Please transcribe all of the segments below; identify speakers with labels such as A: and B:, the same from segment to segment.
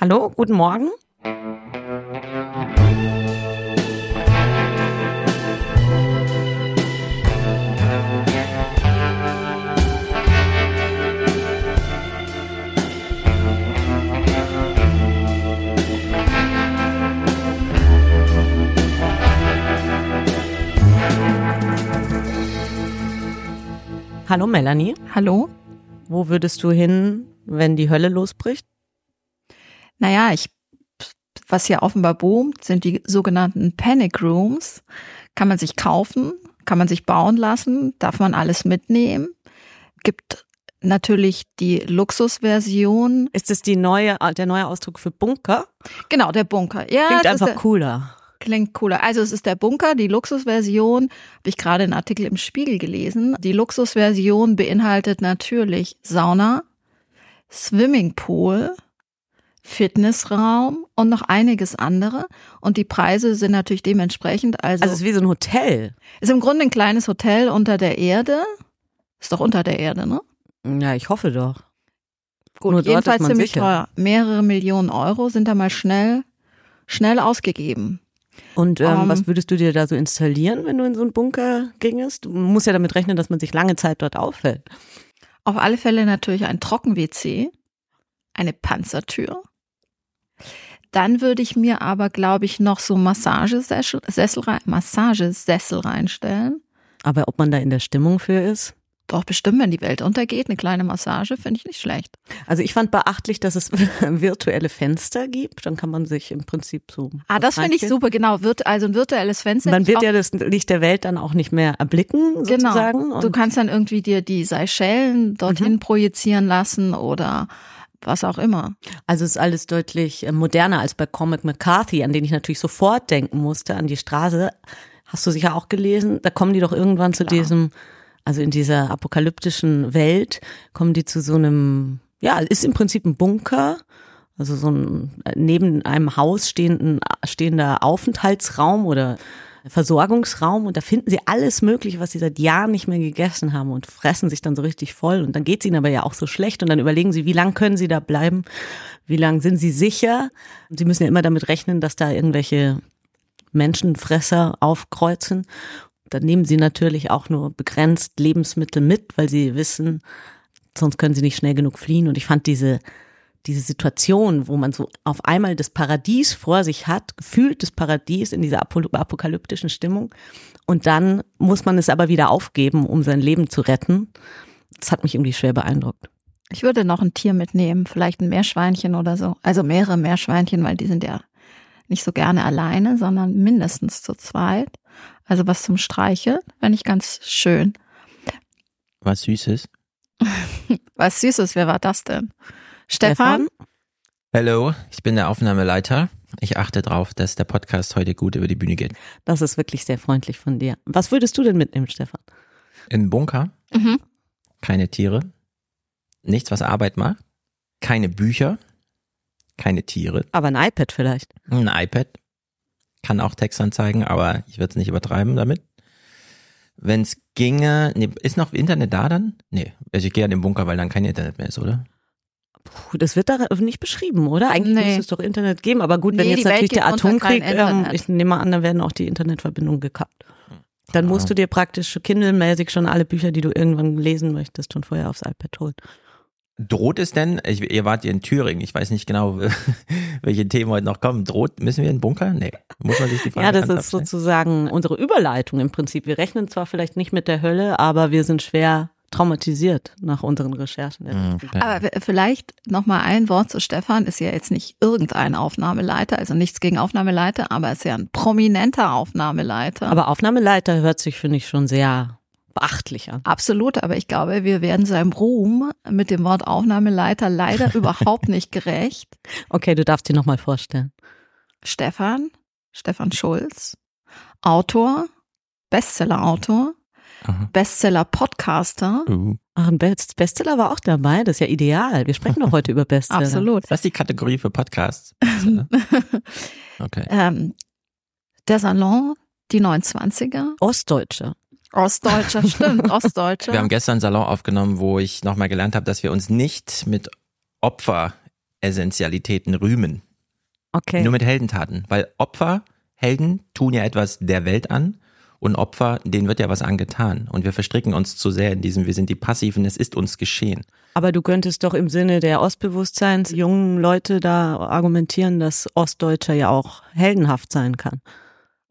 A: Hallo, guten Morgen. Hallo Melanie.
B: Hallo?
A: Wo würdest du hin, wenn die Hölle losbricht?
B: Naja, ich, was hier offenbar boomt, sind die sogenannten Panic Rooms. Kann man sich kaufen, kann man sich bauen lassen, darf man alles mitnehmen. Gibt natürlich die Luxusversion.
A: Ist es die neue, der neue Ausdruck für Bunker?
B: Genau, der Bunker. Ja,
A: Klingt einfach
B: der,
A: cooler.
B: Klingt cooler. Also es ist der Bunker, die Luxusversion. Habe ich gerade einen Artikel im Spiegel gelesen. Die Luxusversion beinhaltet natürlich Sauna, Swimmingpool, Fitnessraum und noch einiges andere. Und die Preise sind natürlich dementsprechend. Also,
A: Also es ist wie so ein Hotel.
B: ist im Grunde ein kleines Hotel unter der Erde. Ist doch unter der Erde, ne?
A: Ja, ich hoffe doch.
B: Gut,
A: Nur
B: jedenfalls ziemlich
A: sicher.
B: teuer. Mehrere Millionen Euro sind da mal schnell, schnell ausgegeben.
A: Und ähm,
B: Ähm.
A: was würdest du dir da so installieren, wenn du in so einen Bunker gingest? Du musst ja damit rechnen, dass man sich lange Zeit dort aufhält.
B: Auf alle Fälle natürlich ein Trocken-WC, eine Panzertür. Dann würde ich mir aber, glaube ich, noch so Massagesessel, Sessel rein, Massagesessel reinstellen.
A: Aber ob man da in der Stimmung für ist?
B: Doch bestimmt, wenn die Welt untergeht, eine kleine Massage finde ich nicht schlecht.
A: Also ich fand beachtlich, dass es virtuelle Fenster gibt. Dann kann man sich im Prinzip so.
B: Ah, das finde ich super, genau. Wird also ein virtuelles Fenster.
A: Man wird ja das Licht der Welt dann auch nicht mehr erblicken, sozusagen.
B: Genau. Du kannst dann irgendwie dir die Seychellen dorthin
A: Mhm.
B: projizieren lassen oder was auch immer.
A: also es ist alles deutlich äh, moderner als bei Cormac McCarthy, an den ich natürlich sofort denken musste, an die Straße. Hast du sicher auch gelesen? Da kommen die doch irgendwann zu
B: Klar.
A: diesem, also in dieser apokalyptischen Welt, kommen die zu so einem, ja, ist im Prinzip ein Bunker. Also so ein äh, neben einem Haus stehenden, stehender Aufenthaltsraum oder Versorgungsraum und da finden sie alles Mögliche, was sie seit Jahren nicht mehr gegessen haben und fressen sich dann so richtig voll und dann geht's ihnen aber ja auch so schlecht und dann überlegen sie, wie lang können sie da bleiben, wie lang sind sie sicher. Sie müssen ja immer damit rechnen, dass da irgendwelche Menschenfresser aufkreuzen. Dann nehmen sie natürlich auch nur begrenzt Lebensmittel mit, weil sie wissen, sonst können sie nicht schnell genug fliehen. Und ich fand diese, diese Situation, wo man so auf einmal das Paradies vor sich hat, gefühlt das Paradies in dieser apo- apokalyptischen Stimmung. Und dann muss man es aber wieder aufgeben, um sein Leben zu retten. Das hat mich irgendwie schwer beeindruckt.
B: Ich würde noch ein Tier mitnehmen, vielleicht ein Meerschweinchen oder so. Also mehrere Meerschweinchen, weil die sind ja nicht so gerne alleine, sondern mindestens zu zweit. Also was zum Streicheln, fände ich ganz schön.
C: Was Süßes.
B: Was Süßes, wer war das denn? Stefan?
C: Hallo, ich bin der Aufnahmeleiter. Ich achte darauf, dass der Podcast heute gut über die Bühne geht.
A: Das ist wirklich sehr freundlich von dir. Was würdest du denn mitnehmen, Stefan?
C: In Bunker,
B: Mhm.
C: keine Tiere, nichts, was Arbeit macht, keine Bücher, keine Tiere,
A: Aber ein iPad vielleicht.
C: ein iPad, kann auch Text anzeigen, aber ich würde es nicht übertreiben damit. Wenn es ginge, nee, ist noch Internet da dann? Nee, also ich gehe an den Bunker, weil dann kein Internet mehr ist, oder?
A: Puh, das wird da nicht beschrieben, oder? Eigentlich
B: Nee.
A: muss es doch Internet geben. Aber gut, wenn
B: Nee,
A: jetzt
B: die Welt
A: natürlich der Atomkrieg, ähm, ich nehme an, dann werden auch die Internetverbindungen gekappt. Dann musst du dir praktisch Kindle-mäßig schon alle Bücher, die du irgendwann lesen möchtest, schon vorher aufs iPad holen.
C: Droht es denn, ich, ihr wart ja in Thüringen, ich weiß nicht genau, welche Themen heute noch kommen. Droht, müssen wir in den Bunker? Nee. Muss man sich die Frage
A: Ja, das ist sozusagen unsere Überleitung im Prinzip. Wir rechnen zwar vielleicht nicht mit der Hölle, aber wir sind schwer traumatisiert nach unseren Recherchen.
C: Mhm, okay.
B: Aber vielleicht noch mal ein Wort zu Stefan. Ist ja jetzt nicht irgendein Aufnahmeleiter, also nichts gegen Aufnahmeleiter, aber ist ja ein prominenter Aufnahmeleiter.
A: Aber Aufnahmeleiter hört sich, finde ich, schon sehr beachtlich an.
B: Absolut, aber ich glaube, wir werden seinem Ruhm mit dem Wort Aufnahmeleiter leider überhaupt nicht gerecht.
A: Okay, du darfst dir nochmal vorstellen.
B: Stefan, Stefan Schulz, Autor, Bestseller-Autor. Bestseller-Podcaster.
C: Uh.
A: Ach, ein Best Bestseller war auch dabei. Das ist ja ideal. Wir sprechen doch heute über Bestseller.
B: Absolut.
C: Was ist die Kategorie für Podcasts? Okay.
B: Ähm, der Salon, die 29er.
A: Ostdeutsche.
B: Ostdeutscher, stimmt, Ostdeutscher.
C: Wir haben gestern einen Salon aufgenommen, wo ich nochmal gelernt habe, dass wir uns nicht mit Opfer Essentialitäten rühmen.
A: Okay.
C: Nur mit Heldentaten. Weil Opfer, Helden tun ja etwas der Welt an und Opfer, denen wird ja was angetan. Und wir verstricken uns zu sehr in diesem, wir sind die Passiven, es ist uns geschehen.
A: Aber du könntest doch im Sinne der Ostbewusstseins jungen Leute da argumentieren, dass Ostdeutscher ja auch heldenhaft sein kann.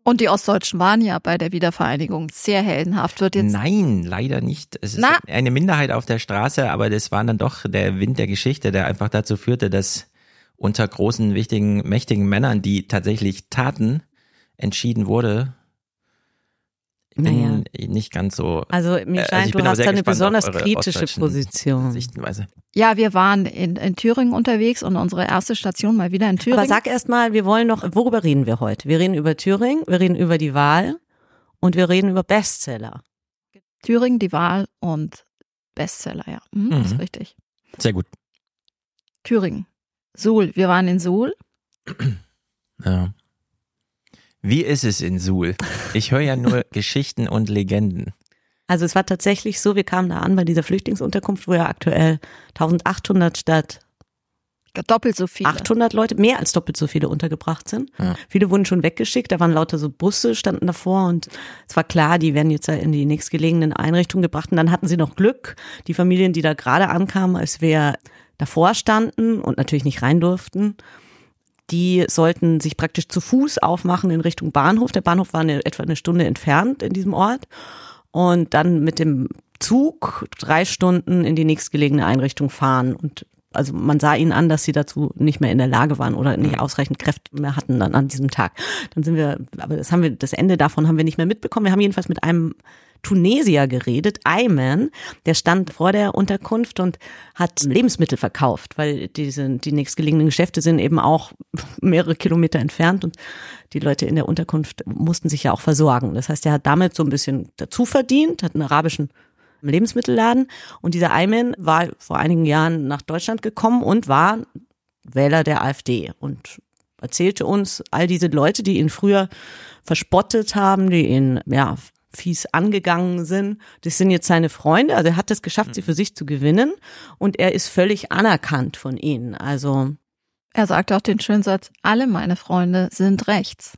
B: Und die Ostdeutschen waren ja bei der Wiedervereinigung sehr heldenhaft. Wird jetzt
C: Nein, leider nicht. Es ist
B: Na?
C: eine Minderheit auf der Straße, aber das war dann doch der Wind der Geschichte, der einfach dazu führte, dass unter großen, wichtigen, mächtigen Männern, die tatsächlich taten, entschieden wurde. Bin nicht ganz so.
A: Also mir
C: Äh,
A: scheint,
C: ich bin
A: du hast da eine besonders kritische Position.
C: Sichtenweise.
B: Ja, wir waren in, in Thüringen unterwegs und unsere erste Station mal wieder in Thüringen.
A: Aber sag erst mal, wir wollen noch, worüber reden wir heute? Wir reden über Thüringen, wir reden über die Wahl und wir reden über Bestseller.
B: Thüringen, die Wahl und Bestseller, ja. Mhm,
C: Mhm.
B: Ist richtig.
C: Sehr gut.
B: Thüringen. Suhl. Wir waren in Suhl.
C: Ja. Wie ist es in Suhl? Ich höre ja nur Geschichten und Legenden.
A: Also es war tatsächlich so, wir kamen da an bei dieser Flüchtlingsunterkunft, wo ja aktuell 1800 statt
B: Doppelt so viele.
A: 800 Leute, mehr als doppelt so viele untergebracht sind.
C: Ja.
A: Viele wurden schon weggeschickt, da waren lauter so Busse, standen davor und es war klar, die werden jetzt in die nächstgelegenen Einrichtungen gebracht und dann hatten sie noch Glück, die Familien, die da gerade ankamen, als wir davor standen und natürlich nicht rein durften, die sollten sich praktisch zu Fuß aufmachen in Richtung Bahnhof. Der Bahnhof war eine, etwa eine Stunde entfernt in diesem Ort und dann mit dem Zug drei Stunden in die nächstgelegene Einrichtung fahren und also man sah ihnen an, dass sie dazu nicht mehr in der Lage waren oder nicht ausreichend Kräfte mehr hatten dann an diesem Tag. Dann sind wir, aber das haben wir, das Ende davon haben wir nicht mehr mitbekommen. Wir haben jedenfalls mit einem Tunesier geredet, Ayman, der stand vor der Unterkunft und hat Lebensmittel verkauft, weil diese, die nächstgelegenen Geschäfte sind eben auch mehrere Kilometer entfernt und die Leute in der Unterkunft mussten sich ja auch versorgen. Das heißt, er hat damit so ein bisschen dazu verdient, hat einen arabischen Lebensmittelladen. Und dieser Ayman war vor einigen Jahren nach Deutschland gekommen und war Wähler der AfD und erzählte uns all diese Leute, die ihn früher verspottet haben, die ihn, ja, fies angegangen sind. Das sind jetzt seine Freunde. Also er hat es geschafft, sie für sich zu gewinnen und er ist völlig anerkannt von ihnen. Also
B: Er sagte auch den schönen Satz, alle meine Freunde sind rechts.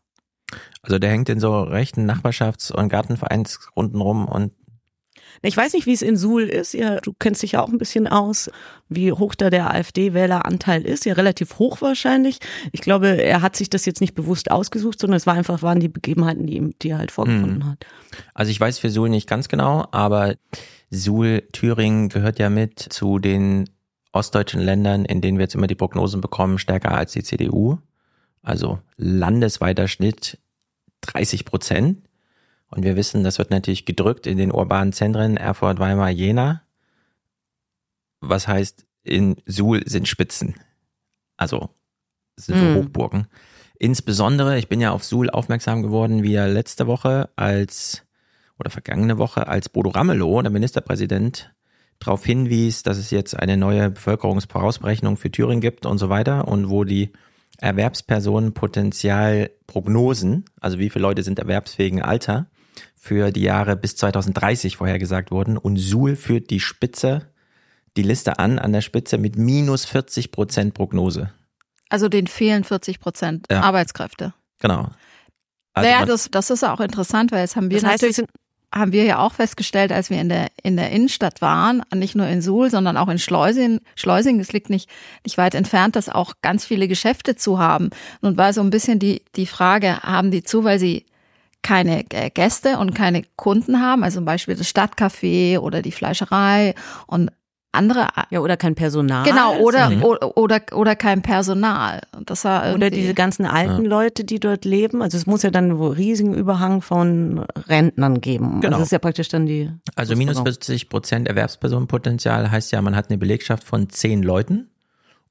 C: Also der hängt in so rechten Nachbarschafts- und Gartenvereinsrunden rum und
A: Ich weiß nicht, wie es in Suhl ist. Ja, du kennst dich ja auch ein bisschen aus, wie hoch da der AfD-Wähleranteil ist. Ja, relativ hoch wahrscheinlich. Ich glaube, er hat sich das jetzt nicht bewusst ausgesucht, sondern es war einfach, waren die Begebenheiten, die ihm, die er halt vorgefunden hat.
C: Also ich weiß für Suhl nicht ganz genau, aber Suhl, Thüringen gehört ja mit zu den ostdeutschen Ländern, in denen wir jetzt immer die Prognosen bekommen, stärker als die CDU. Also landesweiter Schnitt 30 Prozent. Und wir wissen, das wird natürlich gedrückt in den urbanen Zentren Erfurt, Weimar, Jena. Was heißt, in Suhl sind Spitzen. Also, sind so
A: Hm.
C: Hochburgen. Insbesondere, ich bin ja auf Suhl aufmerksam geworden, wie er letzte Woche als, oder vergangene Woche, als Bodo Ramelow, der Ministerpräsident, darauf hinwies, dass es jetzt eine neue Bevölkerungsvorausberechnung für Thüringen gibt und so weiter und wo die Erwerbspersonenpotenzialprognosen, also wie viele Leute sind erwerbsfähigen Alter, für die Jahre bis 2030 vorhergesagt wurden und Suhl führt die Spitze, die Liste an, an der Spitze mit minus 40 Prozent Prognose.
B: Also den fehlen 40 Prozent
C: Ja.
B: Arbeitskräfte.
C: Genau. Also
B: naja, das, das ist auch interessant, weil jetzt haben wir
A: Das heißt,
B: natürlich haben wir ja auch festgestellt, als wir in der, in der Innenstadt waren, nicht nur in Suhl, sondern auch in Schleusing. Schleusing, es liegt nicht, nicht weit entfernt, dass auch ganz viele Geschäfte zu haben. Nun war so ein bisschen die, die Frage, haben die zu, weil sie keine äh, Gäste und keine Kunden haben, also zum Beispiel das Stadtcafé oder die Fleischerei und andere,
A: ja, oder kein Personal.
B: genau, oder,
C: Mhm.
B: oder, oder, oder kein Personal. Das war
A: Oder diese ganzen alten Leute, die dort leben. Also es muss ja dann einen riesigen Überhang von Rentnern geben.
C: Genau.
A: Also das ist ja praktisch dann die.
C: Also minus
A: Schlussfolgerung.
C: 40 Prozent Erwerbspersonenpotenzial heißt ja, man hat eine Belegschaft von zehn Leuten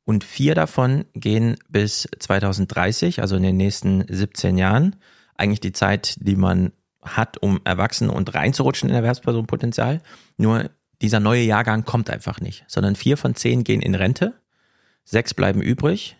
C: und vier davon gehen bis 2030, also in den nächsten 17 Jahren. Eigentlich die Zeit, die man hat, um erwachsen und reinzurutschen in Erwerbspersonenpotenzial. Nur dieser neue Jahrgang kommt einfach nicht, sondern vier von zehn gehen in Rente, sechs bleiben übrig.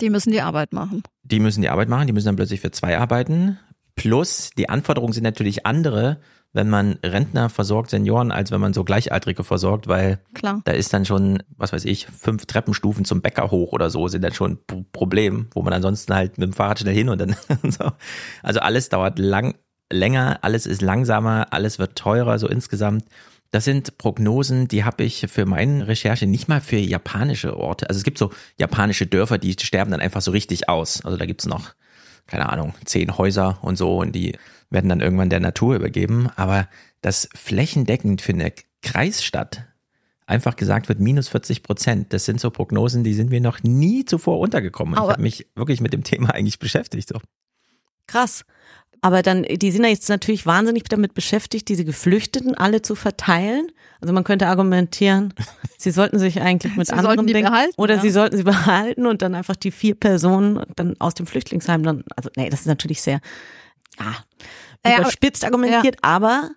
B: die müssen die Arbeit machen.
C: Die müssen die Arbeit machen, die müssen dann plötzlich für zwei arbeiten, Plus, die Anforderungen sind natürlich andere, wenn man Rentner versorgt, Senioren, als wenn man so Gleichaltrige versorgt, weil
B: Klar.
C: da ist dann schon, was weiß ich, fünf Treppenstufen zum Bäcker hoch oder so, sind dann schon ein Problem, wo man ansonsten halt mit dem Fahrrad schnell hin und dann so. Also alles dauert lang, länger, alles ist langsamer, alles wird teurer, so insgesamt. Das sind Prognosen, die habe ich für meine Recherche nicht mal für japanische Orte. Also es gibt so japanische Dörfer, die sterben dann einfach so richtig aus. Also da gibt's noch, keine Ahnung, zehn Häuser und so und die werden dann irgendwann der Natur übergeben. Aber das flächendeckend für eine Kreisstadt einfach gesagt wird, minus 40 Prozent, das sind so Prognosen, die sind mir noch nie zuvor untergekommen. Und ich
B: Aber-
C: habe mich wirklich mit dem Thema eigentlich beschäftigt. So.
A: Krass. Aber dann, die sind ja jetzt natürlich wahnsinnig damit beschäftigt, diese Geflüchteten alle zu verteilen. Also man könnte argumentieren, sie sollten sich eigentlich mit
B: Sie
A: anderen denken,
B: behalten,
A: oder
B: ja.
A: sie sollten sie behalten und dann einfach die vier Personen dann aus dem Flüchtlingsheim dann, also nee, das ist natürlich sehr, ja,
B: Ja, aber-
A: überspitzt argumentiert, aber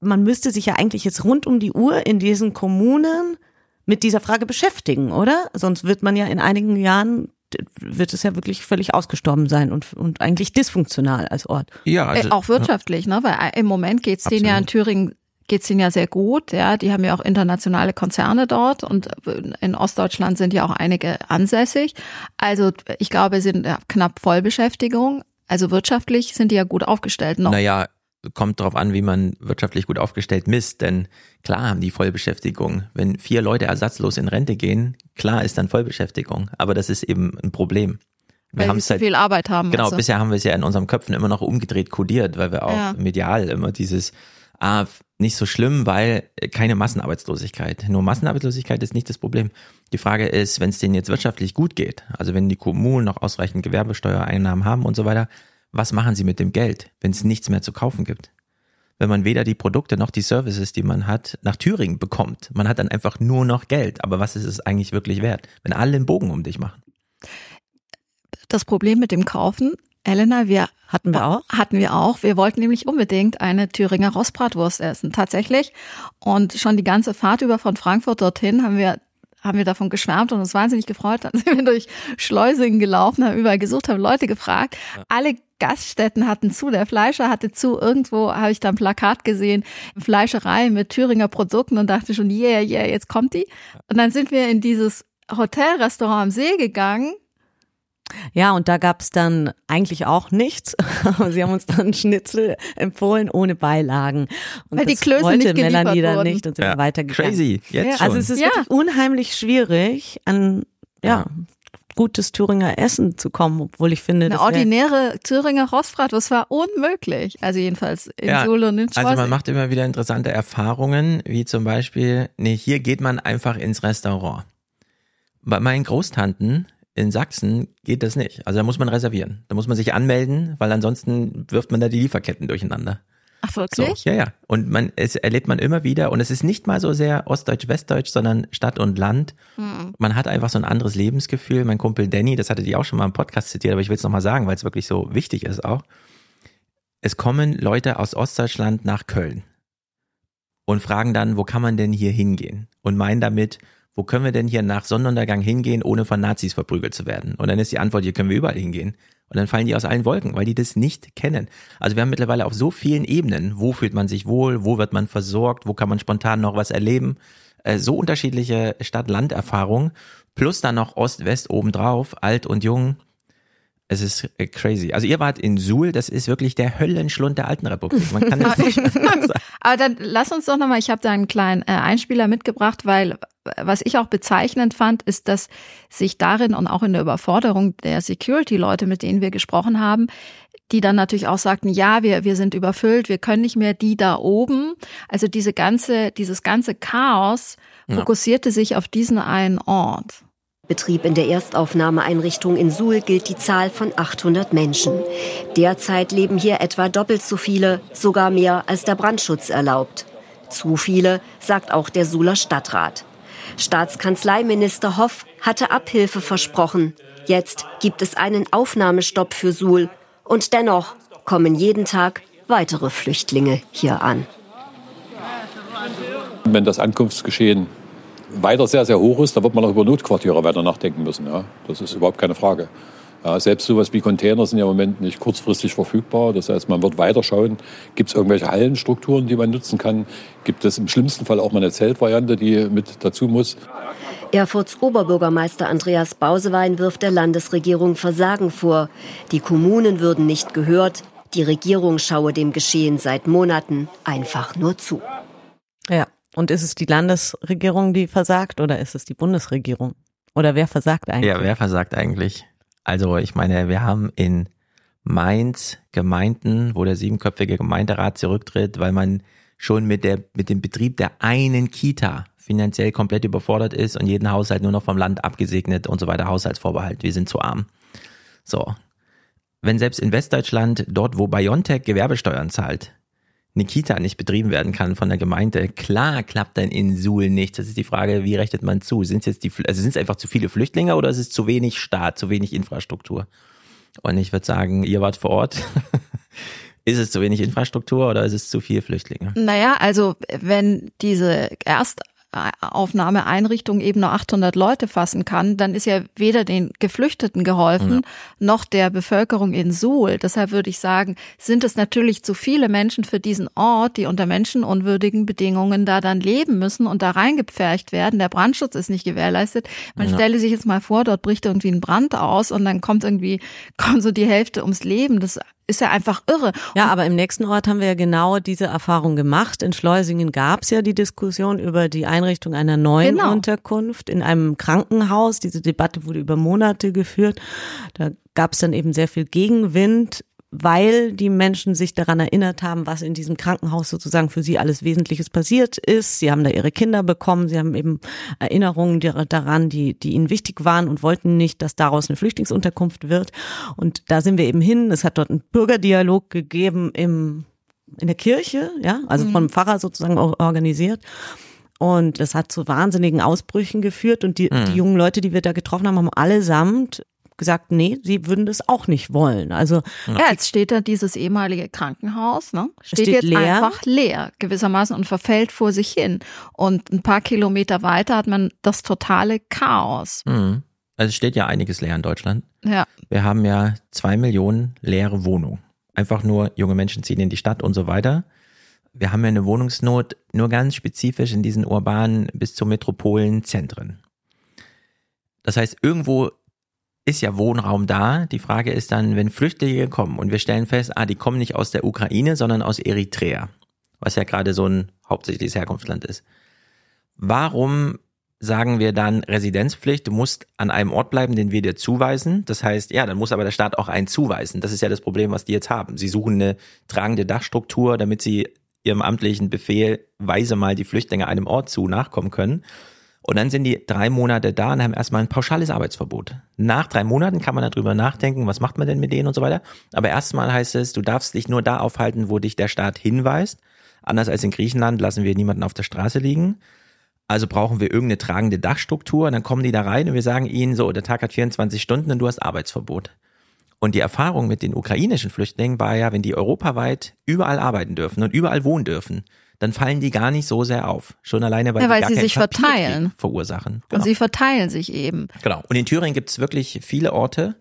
A: man müsste sich ja eigentlich jetzt rund um die Uhr in diesen Kommunen mit dieser Frage beschäftigen, oder? Sonst wird man ja in einigen Jahren wird es ja wirklich völlig ausgestorben sein und, und eigentlich dysfunktional als Ort.
C: Ja, also,
B: äh, auch wirtschaftlich, ne? Weil äh, im Moment geht's denen ja in. Thüringen geht's denen ja sehr gut, ja. Die haben ja auch internationale Konzerne dort und in Ostdeutschland sind ja auch einige ansässig. Also ich glaube, es sind ja knapp Vollbeschäftigung. Also wirtschaftlich sind die ja gut aufgestellt noch.
C: Naja, kommt drauf an, wie man wirtschaftlich gut aufgestellt misst, denn klar haben die Vollbeschäftigung. Wenn vier Leute ersatzlos in Rente gehen, klar ist dann Vollbeschäftigung, aber das ist eben ein Problem. Wir
B: weil so
C: halt,
B: viel Arbeit haben.
C: genau,
B: also.
C: bisher haben wir es ja in unseren Köpfen immer noch umgedreht kodiert, weil wir auch
B: Ja.
C: medial immer dieses, ah, nicht so schlimm, weil keine Massenarbeitslosigkeit. Nur Massenarbeitslosigkeit ist nicht das Problem. Die Frage ist, wenn es denen jetzt wirtschaftlich gut geht, also wenn die Kommunen noch ausreichend Gewerbesteuereinnahmen haben und so weiter, was machen sie mit dem Geld, wenn es nichts mehr zu kaufen gibt? Wenn man weder die Produkte noch die Services, die man hat, nach Thüringen bekommt. Man hat dann einfach nur noch Geld. Aber was ist es eigentlich wirklich wert, wenn alle einen Bogen um dich machen?
B: das Problem mit dem Kaufen, Elena, wir
A: Hatten wir auch?
B: Hatten wir auch. Wir wollten nämlich unbedingt eine Thüringer Rostbratwurst essen, tatsächlich. Und schon die ganze Fahrt über von Frankfurt dorthin haben wir haben wir davon geschwärmt und uns wahnsinnig gefreut. Dann sind wir durch Schleusingen gelaufen, haben überall gesucht, haben Leute gefragt. Alle Gaststätten hatten zu, der Fleischer hatte zu. Irgendwo habe ich da ein Plakat gesehen, Fleischerei mit Thüringer Produkten und dachte schon, yeah, yeah, jetzt kommt die. Und dann sind wir in dieses Hotelrestaurant am See gegangen
A: Ja, und da gab's dann eigentlich auch nichts. Aber sie haben uns dann Schnitzel empfohlen ohne Beilagen. Und
B: Weil die
A: das
B: Klöße
A: wollte
B: nicht
A: Melanie dann
B: wurden.
A: nicht und sind wir weitergegangen.
C: Crazy, jetzt
B: Ja.
C: schon.
A: Also es ist
B: Ja.
A: wirklich unheimlich schwierig, an ja,
C: Ja.
A: gutes Thüringer Essen zu kommen, obwohl ich finde,
B: Eine
A: das
B: ordinäre Thüringer Rostbratwurst war unmöglich. Also jedenfalls in
C: Ja,
B: Suhl und in
C: Also man macht immer wieder interessante Erfahrungen, wie zum Beispiel, nee, hier geht man einfach ins Restaurant. Bei meinen Großtanten in Sachsen geht das nicht. Also da muss man reservieren. Da muss man sich anmelden, weil ansonsten wirft man da die Lieferketten durcheinander.
B: Ach
C: So,
B: wirklich?
C: ja, ja. Und man, es erlebt man immer wieder, und es ist nicht mal so sehr Ostdeutsch-Westdeutsch, sondern Stadt und Land.
B: Hm.
C: Man hat einfach so ein anderes Lebensgefühl. Mein Kumpel Danny, das hatte die auch schon mal im Podcast zitiert, aber ich will es nochmal sagen, weil es wirklich so wichtig ist auch. Es kommen Leute aus Ostdeutschland nach Köln und fragen dann, wo kann man denn hier hingehen? Und meinen damit, wo können wir denn hier nach Sonnenuntergang hingehen, ohne von Nazis verprügelt zu werden? Und dann ist die Antwort, hier können wir überall hingehen. Und dann fallen die aus allen Wolken, weil die das nicht kennen. Also wir haben mittlerweile auf so vielen Ebenen, wo fühlt man sich wohl, wo wird man versorgt, wo kann man spontan noch was erleben, äh, so unterschiedliche Stadt-Land-Erfahrungen, plus dann noch Ost-West obendrauf, alt und jung. Es ist äh, crazy. Also ihr wart in Suhl, das ist wirklich der Höllenschlund der alten Republik. Man kann es nicht sagen.
B: Aber dann lass uns doch nochmal, ich habe da einen kleinen äh, Einspieler mitgebracht, weil was ich auch bezeichnend fand, ist, dass sich darin und auch in der Überforderung der Security-Leute, mit denen wir gesprochen haben, die dann natürlich auch sagten, ja, wir, wir sind überfüllt, wir können nicht mehr die da oben. Also diese ganze, dieses ganze Chaos
C: Ja.
B: fokussierte sich auf diesen einen Ort.
D: Betrieb in der Erstaufnahmeeinrichtung in Suhl gilt die Zahl von 800 Menschen. Derzeit leben hier etwa doppelt so viele, sogar mehr als der Brandschutz erlaubt. Zu viele, sagt auch der Suhler Stadtrat. Staatskanzleiminister Hoff hatte Abhilfe versprochen. Jetzt gibt es einen Aufnahmestopp für Suhl. Und dennoch kommen jeden Tag weitere Flüchtlinge hier an.
E: Wenn das Ankunftsgeschehen weiter sehr, sehr hoch ist, dann wird man auch über Notquartiere weiter nachdenken müssen. Ja? Das ist überhaupt keine Frage. Ja, selbst sowas wie Container sind ja im Moment nicht kurzfristig verfügbar. Das heißt, man wird weiter schauen, gibt es irgendwelche Hallenstrukturen, die man nutzen kann? Gibt es im schlimmsten Fall auch mal eine Zeltvariante, die mit dazu muss?
D: Erfurts Oberbürgermeister Andreas Bausewein wirft der Landesregierung Versagen vor. Die Kommunen würden nicht gehört, die Regierung schaue dem Geschehen seit Monaten einfach nur zu.
A: Ja, und ist es die Landesregierung, die versagt oder ist es die Bundesregierung? Oder wer versagt eigentlich?
C: Ja, wer versagt eigentlich? Also ich meine, wir haben in Mainz Gemeinden, wo der siebenköpfige Gemeinderat zurücktritt, weil man schon mit der mit dem Betrieb der einen Kita finanziell komplett überfordert ist und jeden Haushalt nur noch vom Land abgesegnet und so weiter Haushaltsvorbehalt. Wir sind zu arm. So. Wenn selbst in Westdeutschland, dort wo Biontech Gewerbesteuern zahlt, eine Kita nicht betrieben werden kann von der Gemeinde, klar klappt dann in Suhl nicht. Das ist die Frage, wie rechnet man zu? Sind es jetzt die, also sind es einfach zu viele Flüchtlinge oder ist es zu wenig Staat, zu wenig Infrastruktur? Und ich würde sagen, ihr wart vor Ort. ist es zu wenig Infrastruktur oder ist es zu viel Flüchtlinge?
B: Naja, also wenn diese erst Aufnahmeeinrichtung eben nur 800 Leute fassen kann, dann ist ja weder den Geflüchteten geholfen, ja. noch der Bevölkerung in Suhl. Deshalb würde ich sagen, sind es natürlich zu viele Menschen für diesen Ort, die unter menschenunwürdigen Bedingungen da dann leben müssen und da reingepfercht werden. Der Brandschutz ist nicht gewährleistet. Man ja. stelle sich jetzt mal vor, dort bricht irgendwie ein Brand aus und dann kommt irgendwie, kommt so die Hälfte ums Leben. Das ist ja einfach irre.
A: Ja, aber im nächsten Ort haben wir ja genau diese Erfahrung gemacht. In Schleusingen gab es ja die Diskussion über die Einrichtung einer neuen genau. Unterkunft in einem Krankenhaus. Diese Debatte wurde über Monate geführt. Da gab es dann eben sehr viel Gegenwind weil die Menschen sich daran erinnert haben, was in diesem Krankenhaus sozusagen für sie alles Wesentliches passiert ist. Sie haben da ihre Kinder bekommen, sie haben eben Erinnerungen daran, die, die ihnen wichtig waren und wollten nicht, dass daraus eine Flüchtlingsunterkunft wird. Und da sind wir eben hin. Es hat dort einen Bürgerdialog gegeben im, in der Kirche, ja, also mhm. vom Pfarrer sozusagen organisiert. Und das hat zu wahnsinnigen Ausbrüchen geführt. Und die, mhm. die jungen Leute, die wir da getroffen haben, haben allesamt gesagt, nee, sie würden das auch nicht wollen. Also
B: ja, jetzt steht da dieses ehemalige Krankenhaus, ne? Steht, steht jetzt leer. einfach leer gewissermaßen und verfällt vor sich hin. Und ein paar Kilometer weiter hat man das totale Chaos.
C: Mhm. Also es steht ja einiges leer in Deutschland.
B: Ja.
C: Wir haben ja zwei Millionen leere Wohnungen. Einfach nur junge Menschen ziehen in die Stadt und so weiter. Wir haben ja eine Wohnungsnot nur ganz spezifisch in diesen urbanen bis zu Metropolenzentren. Das heißt, irgendwo ist ja Wohnraum da. Die Frage ist dann, wenn Flüchtlinge kommen und wir stellen fest, ah, die kommen nicht aus der Ukraine, sondern aus Eritrea, was ja gerade so ein hauptsächliches Herkunftsland ist. Warum sagen wir dann Residenzpflicht, du musst an einem Ort bleiben, den wir dir zuweisen. Das heißt, ja, dann muss aber der Staat auch einen zuweisen. Das ist ja das Problem, was die jetzt haben. Sie suchen eine tragende Dachstruktur, damit sie ihrem amtlichen Befehl weise mal die Flüchtlinge einem Ort zu nachkommen können. Und dann sind die drei Monate da und haben erstmal ein pauschales Arbeitsverbot. Nach drei Monaten kann man darüber nachdenken, was macht man denn mit denen und so weiter. Aber erstmal heißt es, du darfst dich nur da aufhalten, wo dich der Staat hinweist. Anders als in Griechenland lassen wir niemanden auf der Straße liegen. Also brauchen wir irgendeine tragende Dachstruktur und dann kommen die da rein und wir sagen ihnen so, der Tag hat 24 Stunden und du hast Arbeitsverbot. Und die Erfahrung mit den ukrainischen Flüchtlingen war ja, wenn die europaweit überall arbeiten dürfen und überall wohnen dürfen, dann fallen die gar nicht so sehr auf. Schon alleine, weil,
B: ja, weil
C: sie
B: sich verteilen.
C: verursachen.
B: Genau. Und sie verteilen sich eben.
C: Genau. Und in Thüringen gibt es wirklich viele Orte,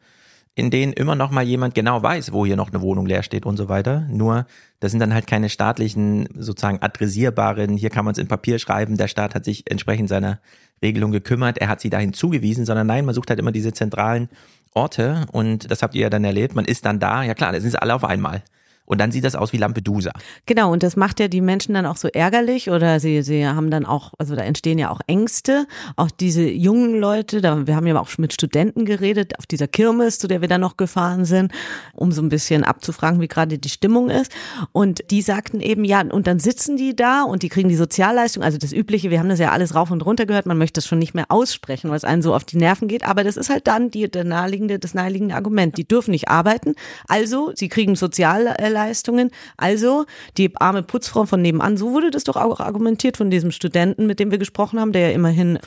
C: in denen immer noch mal jemand genau weiß, wo hier noch eine Wohnung leer steht und so weiter. Nur, das sind dann halt keine staatlichen, sozusagen adressierbaren, hier kann man es in Papier schreiben, der Staat hat sich entsprechend seiner Regelung gekümmert, er hat sie dahin zugewiesen, sondern nein, man sucht halt immer diese zentralen Orte und das habt ihr ja dann erlebt, man ist dann da, ja klar, da sind sie alle auf einmal. Und dann sieht das aus wie Lampedusa.
A: Genau, und das macht ja die Menschen dann auch so ärgerlich oder sie, sie haben dann auch, also da entstehen ja auch Ängste. Auch diese jungen Leute, da, wir haben ja auch mit Studenten geredet, auf dieser Kirmes, zu der wir dann noch gefahren sind, um so ein bisschen abzufragen, wie gerade die Stimmung ist. Und die sagten eben, ja, und dann sitzen die da und die kriegen die Sozialleistung, also das Übliche, wir haben das ja alles rauf und runter gehört, man möchte das schon nicht mehr aussprechen, weil es einen so auf die Nerven geht, aber das ist halt dann die, der naheliegende, das naheliegende Argument. Die dürfen nicht arbeiten, also sie kriegen Sozialleistungen Leistungen. Also die arme Putzfrau von nebenan, so wurde das doch auch argumentiert von diesem Studenten, mit dem wir gesprochen haben, der ja immerhin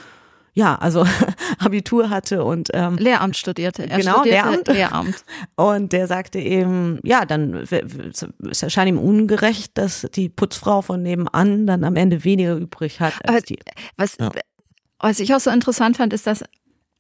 A: ja, also Abitur hatte und ähm,
B: Lehramt studierte.
A: Er genau,
B: studierte
A: Lehramt.
B: Lehramt.
A: Und der sagte eben, ja, dann es erscheint ihm ungerecht, dass die Putzfrau von nebenan dann am Ende weniger übrig hat als die.
B: Was, ja. was ich auch so interessant fand, ist, dass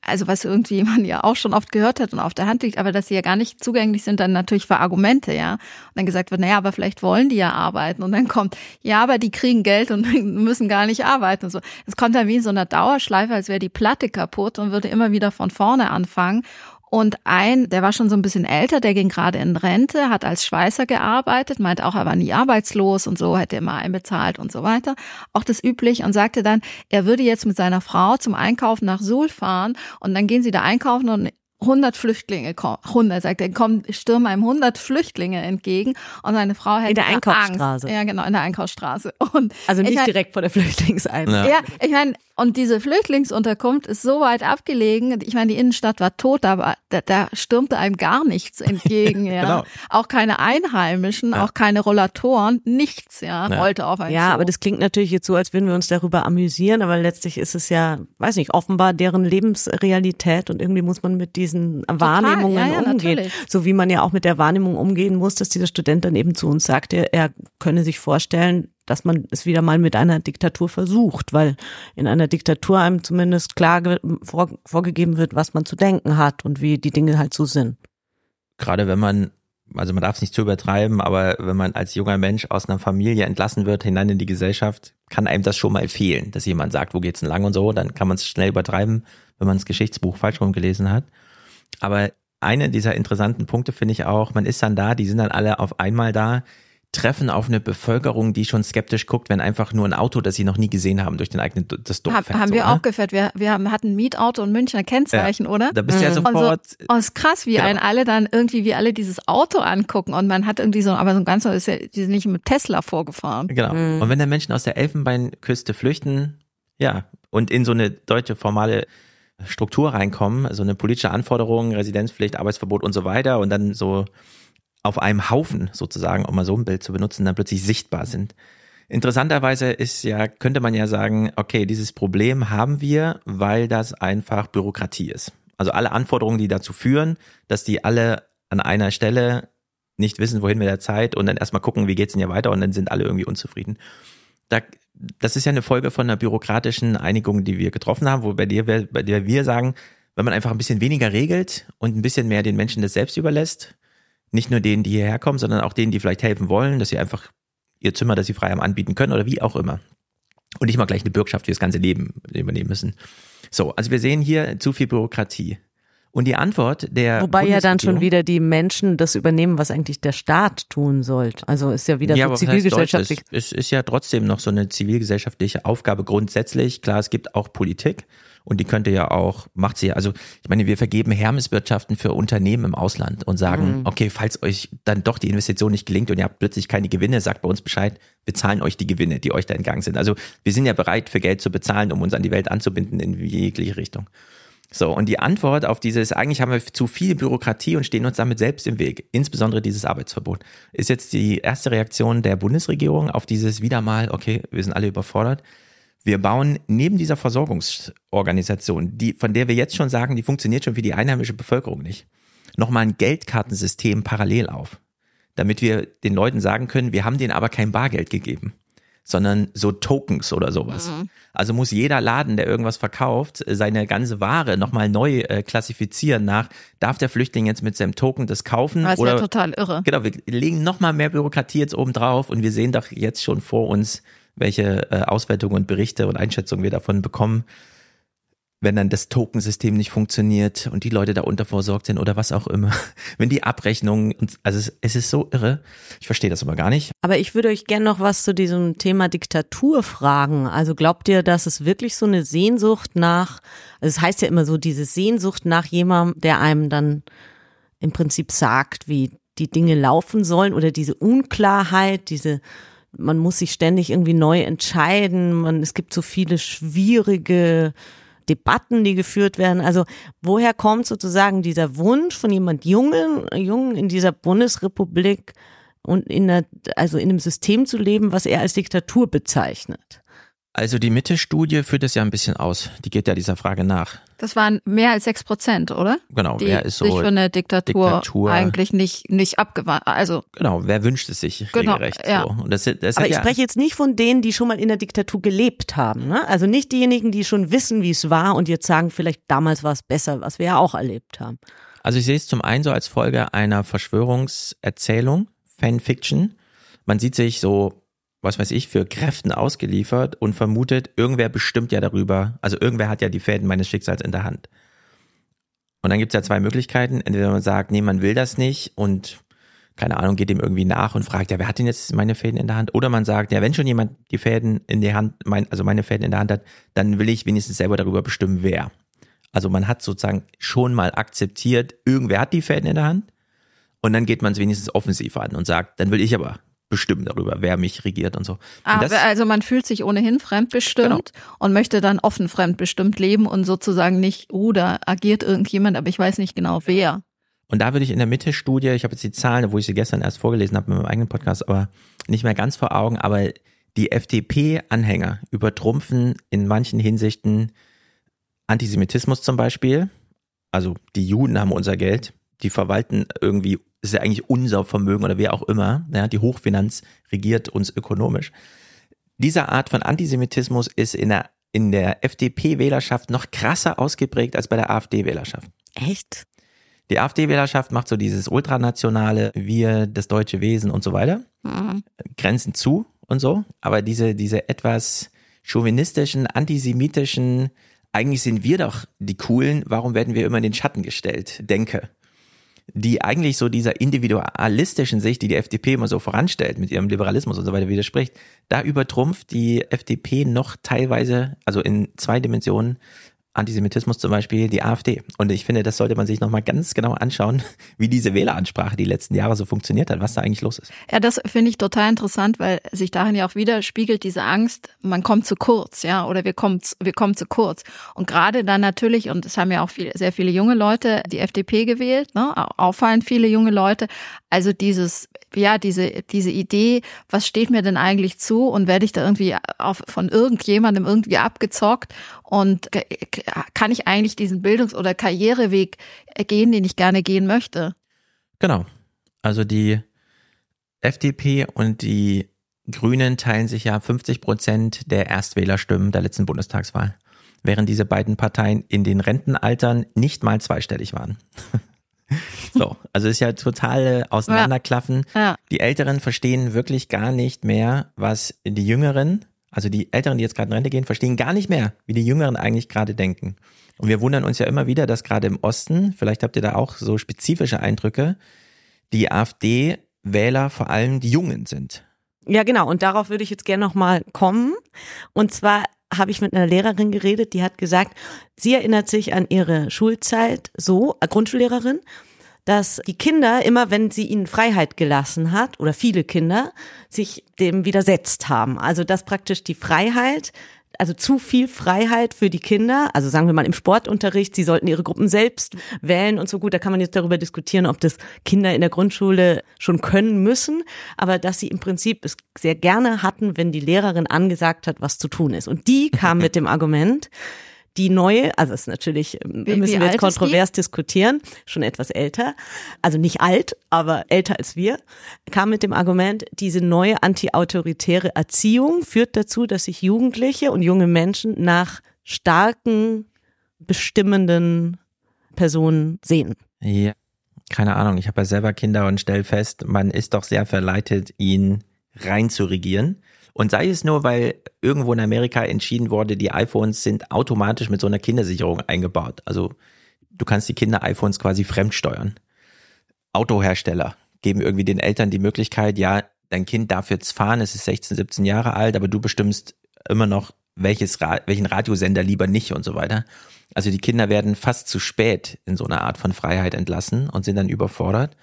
B: also was irgendwie man ja auch schon oft gehört hat und auf der Hand liegt, aber dass sie ja gar nicht zugänglich sind, dann natürlich für Argumente, ja. Und dann gesagt wird, naja, aber vielleicht wollen die ja arbeiten. Und dann kommt, ja, aber die kriegen Geld und müssen gar nicht arbeiten. Und so. Es kommt dann wie in so einer Dauerschleife, als wäre die Platte kaputt und würde immer wieder von vorne anfangen. Und ein, der war schon so ein bisschen älter, der ging gerade in Rente, hat als Schweißer gearbeitet, meinte auch, er war nie arbeitslos und so, hätte immer einbezahlt und so weiter. Auch das üblich und sagte dann, er würde jetzt mit seiner Frau zum Einkaufen nach Suhl fahren und dann gehen sie da einkaufen und 100 Flüchtlinge kommen, 100, sagt er, kommen, stürmen einem 100 Flüchtlinge entgegen und seine Frau hätte
A: In der Einkaufsstraße.
B: Angst. Ja, genau, in der Einkaufsstraße. Und
A: Also nicht
B: ich mein,
A: direkt vor der Flüchtlingseinrichtung.
C: Ja.
B: ja, ich meine, und diese Flüchtlingsunterkunft ist so weit abgelegen. Ich meine, die Innenstadt war tot, aber da, da stürmte einem gar nichts entgegen. Ja.
C: Genau.
B: Auch keine Einheimischen,
C: Ja.
B: auch keine Rollatoren, nichts, ja,
C: Ja.
B: rollte auf einen
A: Ja,
B: zu.
A: aber das klingt natürlich jetzt so, als würden wir uns darüber amüsieren, aber letztlich ist es ja, weiß nicht, offenbar deren Lebensrealität und irgendwie muss man mit diesen Wahrnehmungen
B: ja, ja,
A: umgehen.
B: natürlich.
A: So wie man ja auch mit der Wahrnehmung umgehen muss, dass dieser Student dann eben zu uns sagte, er könne sich vorstellen, dass man es wieder mal mit einer Diktatur versucht, weil in einer Diktatur einem zumindest klar vor, vorgegeben wird, was man zu denken hat und wie die Dinge halt so sind.
C: Gerade wenn man, also man darf es nicht zu übertreiben, aber wenn man als junger Mensch aus einer Familie entlassen wird, hinein in die Gesellschaft, kann einem das schon mal fehlen, dass jemand sagt, wo geht's denn lang und so, dann kann man es schnell übertreiben, wenn man das Geschichtsbuch falsch rum gelesen hat. Aber eine dieser interessanten Punkte finde ich auch, man ist dann da, die sind dann alle auf einmal da, treffen auf eine Bevölkerung, die schon skeptisch guckt, wenn einfach nur ein Auto, das sie noch nie gesehen haben, durch den eigenen das Dorf
B: Hab,
C: fährt.
B: haben
C: so,
B: wir
C: ne?
B: auch geführt. Wir, wir haben, hatten ein Mietauto und Münchner Kennzeichen, oder?
C: Da bist du ja
A: Mhm.
B: Und so,
C: sofort,
B: oh, ist krass, wie
C: Genau.
B: einen alle dann irgendwie, wie alle dieses Auto angucken und man hat irgendwie so, aber so ein ganzer ist ja, die sind nicht mit Tesla vorgefahren.
C: Genau.
A: Mhm.
C: Und wenn da Menschen aus der Elfenbeinküste flüchten, ja, und in so eine deutsche formale Struktur reinkommen, so eine politische Anforderung, Residenzpflicht, Arbeitsverbot und so weiter und dann so auf einem Haufen sozusagen, um mal so ein Bild zu benutzen, dann plötzlich sichtbar sind. Interessanterweise ist ja, könnte man ja sagen, okay, dieses Problem haben wir, weil das einfach Bürokratie ist. Also alle Anforderungen, die dazu führen, dass die alle an einer Stelle nicht wissen, wohin mit der Zeit und dann erstmal gucken, wie geht's denn hier weiter und dann sind alle irgendwie unzufrieden. Da, das ist ja eine Folge von einer bürokratischen Einigung, die wir getroffen haben, wo bei der wir, bei der wir sagen, wenn man einfach ein bisschen weniger regelt und ein bisschen mehr den Menschen das selbst überlässt, nicht nur denen, die hierher kommen, sondern auch denen, die vielleicht helfen wollen, dass sie einfach ihr Zimmer, das sie frei haben, anbieten können oder wie auch immer. Und nicht mal gleich eine Bürgschaft für das ganze Leben übernehmen müssen. So, also wir sehen hier zu viel Bürokratie. Und die Antwort der
A: Wobei ja dann schon wieder die Menschen das übernehmen, was eigentlich der Staat tun sollte. Also ist ja wieder
C: ja,
A: so zivilgesellschaftlich.
C: Es, es ist ja trotzdem noch so eine zivilgesellschaftliche Aufgabe grundsätzlich. Klar, es gibt auch Politik und die könnte ja auch, macht sie ja, also ich meine, wir vergeben Hermeswirtschaften für Unternehmen im Ausland und sagen, okay, falls euch dann doch die Investition nicht gelingt und ihr habt plötzlich keine Gewinne, sagt bei uns Bescheid, wir zahlen euch die Gewinne, die euch da entgangen sind. Also wir sind ja bereit, für Geld zu bezahlen, um uns an die Welt anzubinden in jegliche Richtung. So, und die Antwort auf dieses, eigentlich haben wir zu viel Bürokratie und stehen uns damit selbst im Weg, insbesondere dieses Arbeitsverbot, ist jetzt die erste Reaktion der Bundesregierung auf dieses wieder mal, okay, wir sind alle überfordert. Wir bauen neben dieser Versorgungsorganisation, die, von der wir jetzt schon sagen, die funktioniert schon für die einheimische Bevölkerung nicht, nochmal ein Geldkartensystem parallel auf, damit wir den Leuten sagen können, wir haben denen aber kein Bargeld gegeben sondern so Tokens oder sowas. Also muss jeder Laden, der irgendwas verkauft, seine ganze Ware nochmal neu äh, klassifizieren nach, darf der Flüchtling jetzt mit seinem Token das kaufen?
B: Das ist
C: oder
B: ja total irre.
C: Genau, wir legen nochmal mehr Bürokratie jetzt oben drauf und wir sehen doch jetzt schon vor uns, welche äh, Auswertungen und Berichte und Einschätzungen wir davon bekommen, wenn dann das Tokensystem nicht funktioniert und die Leute da unterversorgt sind oder was auch immer. Wenn die Abrechnungen, also es, es ist so irre. Ich verstehe das aber gar nicht.
A: Aber ich würde euch gerne noch was zu diesem Thema Diktatur fragen. Also glaubt ihr, dass es wirklich so eine Sehnsucht nach, also es heißt ja immer so, diese Sehnsucht nach jemandem, der einem dann im Prinzip sagt, wie die Dinge laufen sollen oder diese Unklarheit, diese man muss sich ständig irgendwie neu entscheiden, man, es gibt so viele schwierige Debatten, die geführt werden. Also woher kommt sozusagen dieser Wunsch von jemand Jungen, Jungen in dieser Bundesrepublik und in der, also in einem System zu leben, was er als Diktatur bezeichnet?
C: Also die Mitte-Studie führt es ja ein bisschen aus. Die geht ja dieser Frage nach.
B: Das waren mehr als sechs Prozent, oder?
C: Genau,
B: Die
C: wer ist so
B: sich für eine Diktatur,
C: Diktatur-
B: eigentlich nicht, nicht abgewandt. Also,
C: Genau, wer wünscht es sich
B: Genau,
C: regelrecht
B: ja.
C: so? Und das, das
A: Aber ich
C: ja,
A: spreche jetzt nicht von denen, die schon mal in der Diktatur gelebt haben. Ne? Also nicht diejenigen, die schon wissen, wie es war und jetzt sagen, vielleicht damals war es besser, was wir ja auch erlebt haben.
C: Also ich sehe es zum einen so als Folge einer Verschwörungserzählung, Fanfiction. Man sieht sich so, was weiß ich, für Kräften ausgeliefert und vermutet, irgendwer bestimmt ja darüber, also irgendwer hat ja die Fäden meines Schicksals in der Hand. Und dann gibt es ja zwei Möglichkeiten. Entweder man sagt, nee, man will das nicht und keine Ahnung, geht dem irgendwie nach und fragt, ja, wer hat denn jetzt meine Fäden in der Hand? Oder man sagt, ja, wenn schon jemand die Fäden in der Hand, mein, also meine Fäden in der Hand hat, dann will ich wenigstens selber darüber bestimmen, wer. Also man hat sozusagen schon mal akzeptiert, irgendwer hat die Fäden in der Hand und dann geht man es wenigstens offensiv an und sagt, dann will ich aber bestimmen darüber, wer mich regiert und so. Und
B: aber
C: das,
B: also man fühlt sich ohnehin fremdbestimmt und möchte dann offen fremdbestimmt leben und sozusagen nicht, oh, da agiert irgendjemand, aber ich weiß nicht genau wer.
C: und da würde ich in der Mitte-Studie, ich habe jetzt die Zahlen, wo ich sie gestern erst vorgelesen habe mit meinem eigenen Podcast, aber nicht mehr ganz vor Augen, aber die FDP-Anhänger übertrumpfen in manchen Hinsichten Antisemitismus zum Beispiel. Also die Juden haben unser Geld, die verwalten irgendwie, ist ja eigentlich unser Vermögen oder wer auch immer, ja, die Hochfinanz regiert uns ökonomisch. Diese Art von Antisemitismus ist in der, in der FDP-Wählerschaft noch krasser ausgeprägt als bei der AfD-Wählerschaft.
A: Echt?
C: Die AfD-Wählerschaft macht so dieses ultranationale, wir, das deutsche Wesen und so weiter.
B: Mhm.
C: Grenzen zu und so. Aber diese, diese etwas chauvinistischen, antisemitischen, eigentlich sind wir doch die Coolen, warum werden wir immer in den Schatten gestellt, denke. Die eigentlich so dieser individualistischen Sicht, die die FDP immer so voranstellt, mit ihrem Liberalismus und so weiter widerspricht, da übertrumpft die FDP noch teilweise, also in zwei Dimensionen, Antisemitismus zum Beispiel, die AfD. Und ich finde, das sollte man sich nochmal ganz genau anschauen, wie diese Wähleransprache die letzten Jahre so funktioniert hat, was da eigentlich los ist.
B: Ja, das finde ich total interessant, weil sich darin ja auch widerspiegelt diese Angst, man kommt zu kurz, ja, oder wir kommen, wir kommen zu kurz. Und gerade dann natürlich, und es haben ja auch viele, sehr viele junge Leute die FDP gewählt, ne, auffallend viele junge Leute. Also dieses, ja, diese, diese Idee, was steht mir denn eigentlich zu und werde ich da irgendwie auf, von irgendjemandem irgendwie abgezockt und kann ich eigentlich diesen Bildungs- oder Karriereweg gehen, den ich gerne gehen möchte?
C: Genau. Also die FDP und die Grünen teilen sich ja 50 Prozent der Erstwählerstimmen der letzten Bundestagswahl, während diese beiden Parteien in den Rentenaltern nicht mal zweistellig waren. so, also ist ja total Auseinanderklaffen.
B: Ja.
C: Die Älteren verstehen wirklich gar nicht mehr, was die Jüngeren, also die Älteren, die jetzt gerade in Rente gehen, verstehen gar nicht mehr, wie die Jüngeren eigentlich gerade denken. Und wir wundern uns ja immer wieder, dass gerade im Osten, vielleicht habt ihr da auch so spezifische Eindrücke, die AfD-Wähler vor allem die Jungen sind.
A: Ja, genau. Und darauf würde ich jetzt gerne nochmal kommen. Und zwar habe ich mit einer Lehrerin geredet, die hat gesagt, sie erinnert sich an ihre Schulzeit so, äh, Grundschullehrerin, dass die Kinder immer, wenn sie ihnen Freiheit gelassen hat, oder viele Kinder, sich dem widersetzt haben. Also dass praktisch die Freiheit also zu viel Freiheit für die Kinder, also sagen wir mal im Sportunterricht, sie sollten ihre Gruppen selbst wählen und so gut, da kann man jetzt darüber diskutieren, ob das Kinder in der Grundschule schon können müssen, aber dass sie im Prinzip es sehr gerne hatten, wenn die Lehrerin angesagt hat, was zu tun ist. Und die kam mit dem Argument, die neue, also es ist natürlich, ähm,
B: Wie-
A: müssen
B: wie
A: wir jetzt kontrovers diskutieren, schon etwas älter, also nicht alt, aber älter als wir, kam mit dem Argument, diese neue antiautoritäre Erziehung führt dazu, dass sich Jugendliche und junge Menschen nach starken, bestimmenden Personen sehen.
C: Ja, keine Ahnung, ich habe ja selber Kinder und stell fest, man ist doch sehr verleitet, ihn rein zu regieren. Und sei es nur, weil irgendwo in Amerika entschieden wurde, die iPhones sind automatisch mit so einer Kindersicherung eingebaut. Also du kannst die Kinder-iPhones quasi fremdsteuern. Autohersteller geben irgendwie den Eltern die Möglichkeit, ja, dein Kind darf jetzt fahren, es ist 16, 17 Jahre alt, aber du bestimmst immer noch, welches Ra welchen Radiosender lieber nicht und so weiter. Also die Kinder werden fast zu spät in so eine Art von Freiheit entlassen und sind dann überfordert.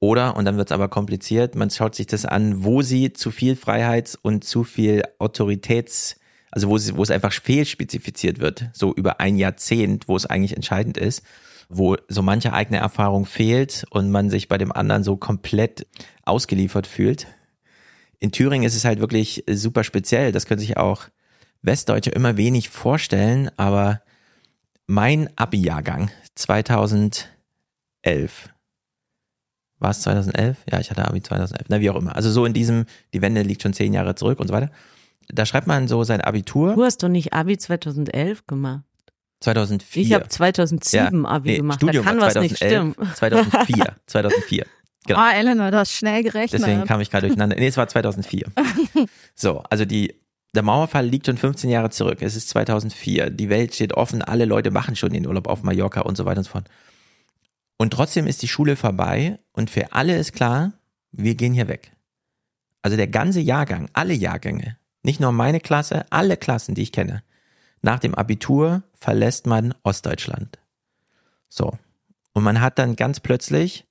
C: Oder, und dann wird es aber kompliziert, man schaut sich das an, wo sie zu viel Freiheits- und zu viel Autoritäts, also wo, sie, wo es einfach fehlspezifiziert wird, so über ein Jahrzehnt, wo es eigentlich entscheidend ist, wo so manche eigene Erfahrung fehlt und man sich bei dem anderen so komplett ausgeliefert fühlt. In Thüringen ist es halt wirklich super speziell. Das können sich auch Westdeutsche immer wenig vorstellen, aber mein Abi-Jahrgang 2011. War es 2011? Ja, ich hatte Abi 2011. Na, wie auch immer. Also so in diesem, die Wende liegt schon zehn Jahre zurück und so weiter. Da schreibt man so sein Abitur.
A: Du hast doch nicht Abi 2011 gemacht.
C: 2004.
A: Ich habe 2007
C: Ja,
A: Abi
C: nee,
A: gemacht.
C: Studium
A: da kann
C: war
A: was nicht
C: 2011,
A: stimmen.
C: 2004. 2004. Genau.
B: Ah, Eleanor, du hast schnell gerechnet.
C: Deswegen kam ich gerade durcheinander. Nee, es war 2004. So, also die, der Mauerfall liegt schon 15 Jahre zurück. Es ist 2004. Die Welt steht offen. Alle Leute machen schon den Urlaub auf Mallorca und so weiter und so fort. Und trotzdem ist die Schule vorbei und für alle ist klar, wir gehen hier weg. Also der ganze Jahrgang, alle Jahrgänge, nicht nur meine Klasse, alle Klassen, die ich kenne. Nach dem Abitur verlässt man Ostdeutschland. So. Und man hat dann ganz plötzlich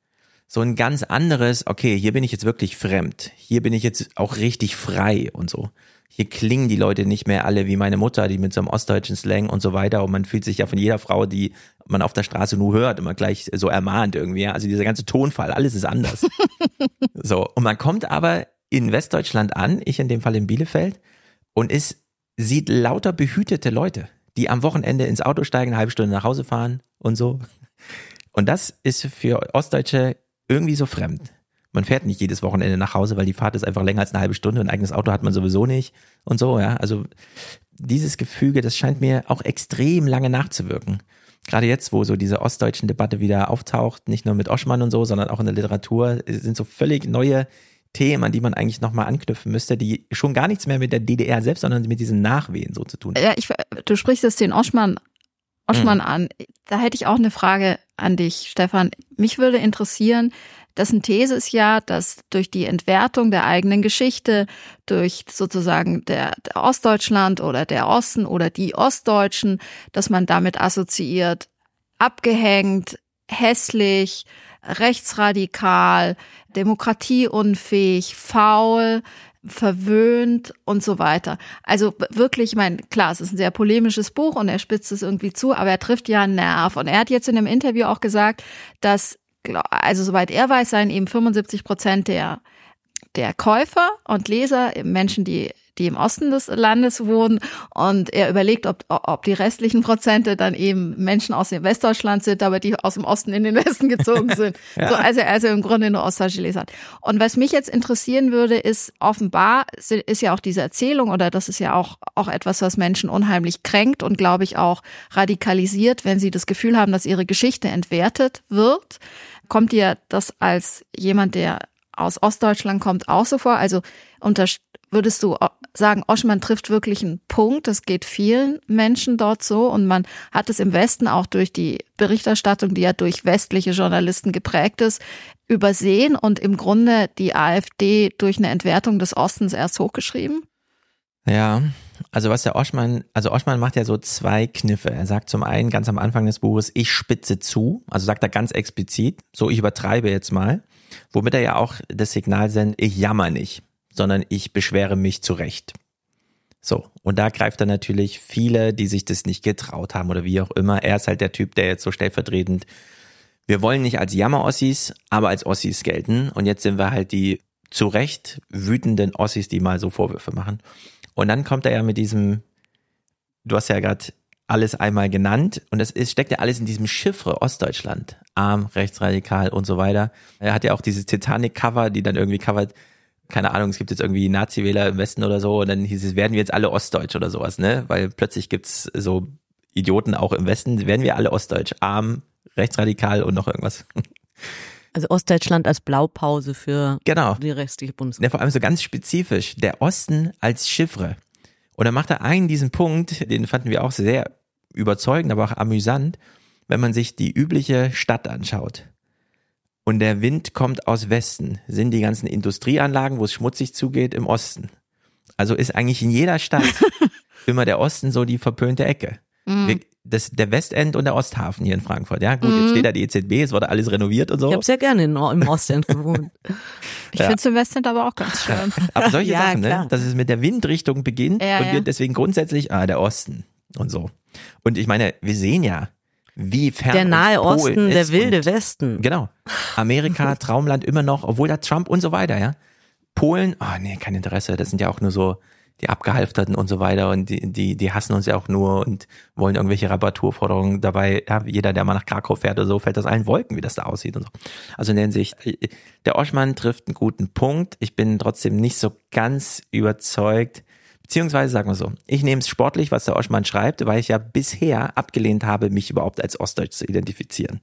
C: so ein ganz anderes, okay, hier bin ich jetzt wirklich fremd. Hier bin ich jetzt auch richtig frei und so. Hier klingen die Leute nicht mehr alle wie meine Mutter, die mit so einem ostdeutschen Slang und so weiter. Und man fühlt sich ja von jeder Frau, die man auf der Straße nur hört, immer gleich so ermahnt irgendwie. ja. Also dieser ganze Tonfall, alles ist anders. so. Und man kommt aber in Westdeutschland an, ich in dem Fall in Bielefeld, und es sieht lauter behütete Leute, die am Wochenende ins Auto steigen, eine halbe Stunde nach Hause fahren und so. Und das ist für Ostdeutsche irgendwie so fremd. Man fährt nicht jedes Wochenende nach Hause, weil die Fahrt ist einfach länger als eine halbe Stunde und ein eigenes Auto hat man sowieso nicht und so, ja. Also dieses Gefüge, das scheint mir auch extrem lange nachzuwirken. Gerade jetzt, wo so diese ostdeutschen Debatte wieder auftaucht, nicht nur mit Oschmann und so, sondern auch in der Literatur, sind so völlig neue Themen, an die man eigentlich nochmal anknüpfen müsste, die schon gar nichts mehr mit der DDR selbst, sondern mit diesen Nachwehen so zu tun haben.
B: Ja, ich, du sprichst jetzt den Oschmann, Oschmann an. Da hätte ich auch eine Frage an dich, Stefan. Mich würde interessieren, dessen These ist ja, dass durch die Entwertung der eigenen Geschichte, durch sozusagen der, der Ostdeutschland oder der Osten oder die Ostdeutschen, dass man damit assoziiert, abgehängt, hässlich, rechtsradikal, demokratieunfähig, faul, verwöhnt und so weiter. Also wirklich, ich meine, klar, es ist ein sehr polemisches Buch und er spitzt es irgendwie zu, aber er trifft ja einen Nerv. Und er hat jetzt in einem Interview auch gesagt, dass, also soweit er weiß, seien eben 75 Prozent der, der Käufer und Leser Menschen, die die im Osten des Landes wohnen und er überlegt, ob, ob die restlichen Prozente dann eben Menschen aus dem Westdeutschland sind, aber die aus dem Osten in den Westen gezogen sind. ja. so, also, also im Grunde nur ostdeutsche Leser hat. Und was mich jetzt interessieren würde, ist offenbar ist ja auch diese Erzählung oder das ist ja auch, auch etwas, was Menschen unheimlich kränkt und glaube ich auch radikalisiert, wenn sie das Gefühl haben, dass ihre Geschichte entwertet wird. Kommt dir das als jemand, der aus Ostdeutschland kommt, auch so vor? Also unter, würdest du sagen, Oschmann trifft wirklich einen Punkt. Das geht vielen Menschen dort so. Und man hat es im Westen auch durch die Berichterstattung, die ja durch westliche Journalisten geprägt ist, übersehen und im Grunde die AfD durch eine Entwertung des Ostens erst hochgeschrieben?
C: Ja, also was der Oschmann, also Oschmann macht ja so zwei Kniffe. Er sagt zum einen ganz am Anfang des Buches, ich spitze zu, also sagt er ganz explizit, so ich übertreibe jetzt mal, womit er ja auch das Signal sendet, ich jammer nicht sondern ich beschwere mich zurecht. So, und da greift er natürlich viele, die sich das nicht getraut haben oder wie auch immer. Er ist halt der Typ, der jetzt so stellvertretend, wir wollen nicht als Jammer-Ossis, aber als Ossis gelten. Und jetzt sind wir halt die zu Recht wütenden Ossis, die mal so Vorwürfe machen. Und dann kommt er ja mit diesem, du hast ja gerade alles einmal genannt und es ist, steckt ja alles in diesem Chiffre Ostdeutschland, arm, rechtsradikal und so weiter. Er hat ja auch dieses Titanic-Cover, die dann irgendwie covert, keine Ahnung, es gibt jetzt irgendwie Nazi-Wähler im Westen oder so und dann hieß es, werden wir jetzt alle Ostdeutsch oder sowas, ne? Weil plötzlich gibt's so Idioten auch im Westen, werden wir alle Ostdeutsch, arm, rechtsradikal und noch irgendwas.
A: Also Ostdeutschland als Blaupause für
C: genau.
A: die restliche
C: Ja,
A: Bundesrepublik.
C: vor allem so ganz spezifisch, der Osten als Chiffre. Und dann macht er einen diesen Punkt, den fanden wir auch sehr überzeugend, aber auch amüsant, wenn man sich die übliche Stadt anschaut und der Wind kommt aus Westen, sind die ganzen Industrieanlagen, wo es schmutzig zugeht, im Osten. Also ist eigentlich in jeder Stadt immer der Osten so die verpönte Ecke.
B: Mhm.
C: Wir, das, der Westend und der Osthafen hier in Frankfurt. Ja, gut, jetzt steht da die EZB, es wurde alles renoviert und so.
A: Ich habe sehr gerne in, im Ostend gewohnt.
B: Ich
C: Ja.
B: finde es im Westen aber auch ganz schön.
C: Aber solche
A: Ja,
C: Sachen, ne? dass es mit der Windrichtung beginnt
B: Ja,
C: und wir deswegen grundsätzlich, ah, der Osten und so. Und ich meine, wir sehen ja, wie fern
A: Der nahe Osten, der wilde Westen.
C: Genau. Amerika, Traumland immer noch, obwohl da Trump und so weiter, ja. Polen, oh nee, kein Interesse, das sind ja auch nur so die Abgehalfterten und so weiter und die, die, die hassen uns ja auch nur und wollen irgendwelche Reparaturforderungen dabei. Ja, jeder, der mal nach Krakau fährt oder so, fällt aus allen Wolken, wie das da aussieht und so. Also in der Hinsicht, der Oschmann trifft einen guten Punkt. Ich bin trotzdem nicht so ganz überzeugt, Beziehungsweise sagen wir so, ich nehme es sportlich, was der Oschmann schreibt, weil ich ja bisher abgelehnt habe, mich überhaupt als Ostdeutsch zu identifizieren.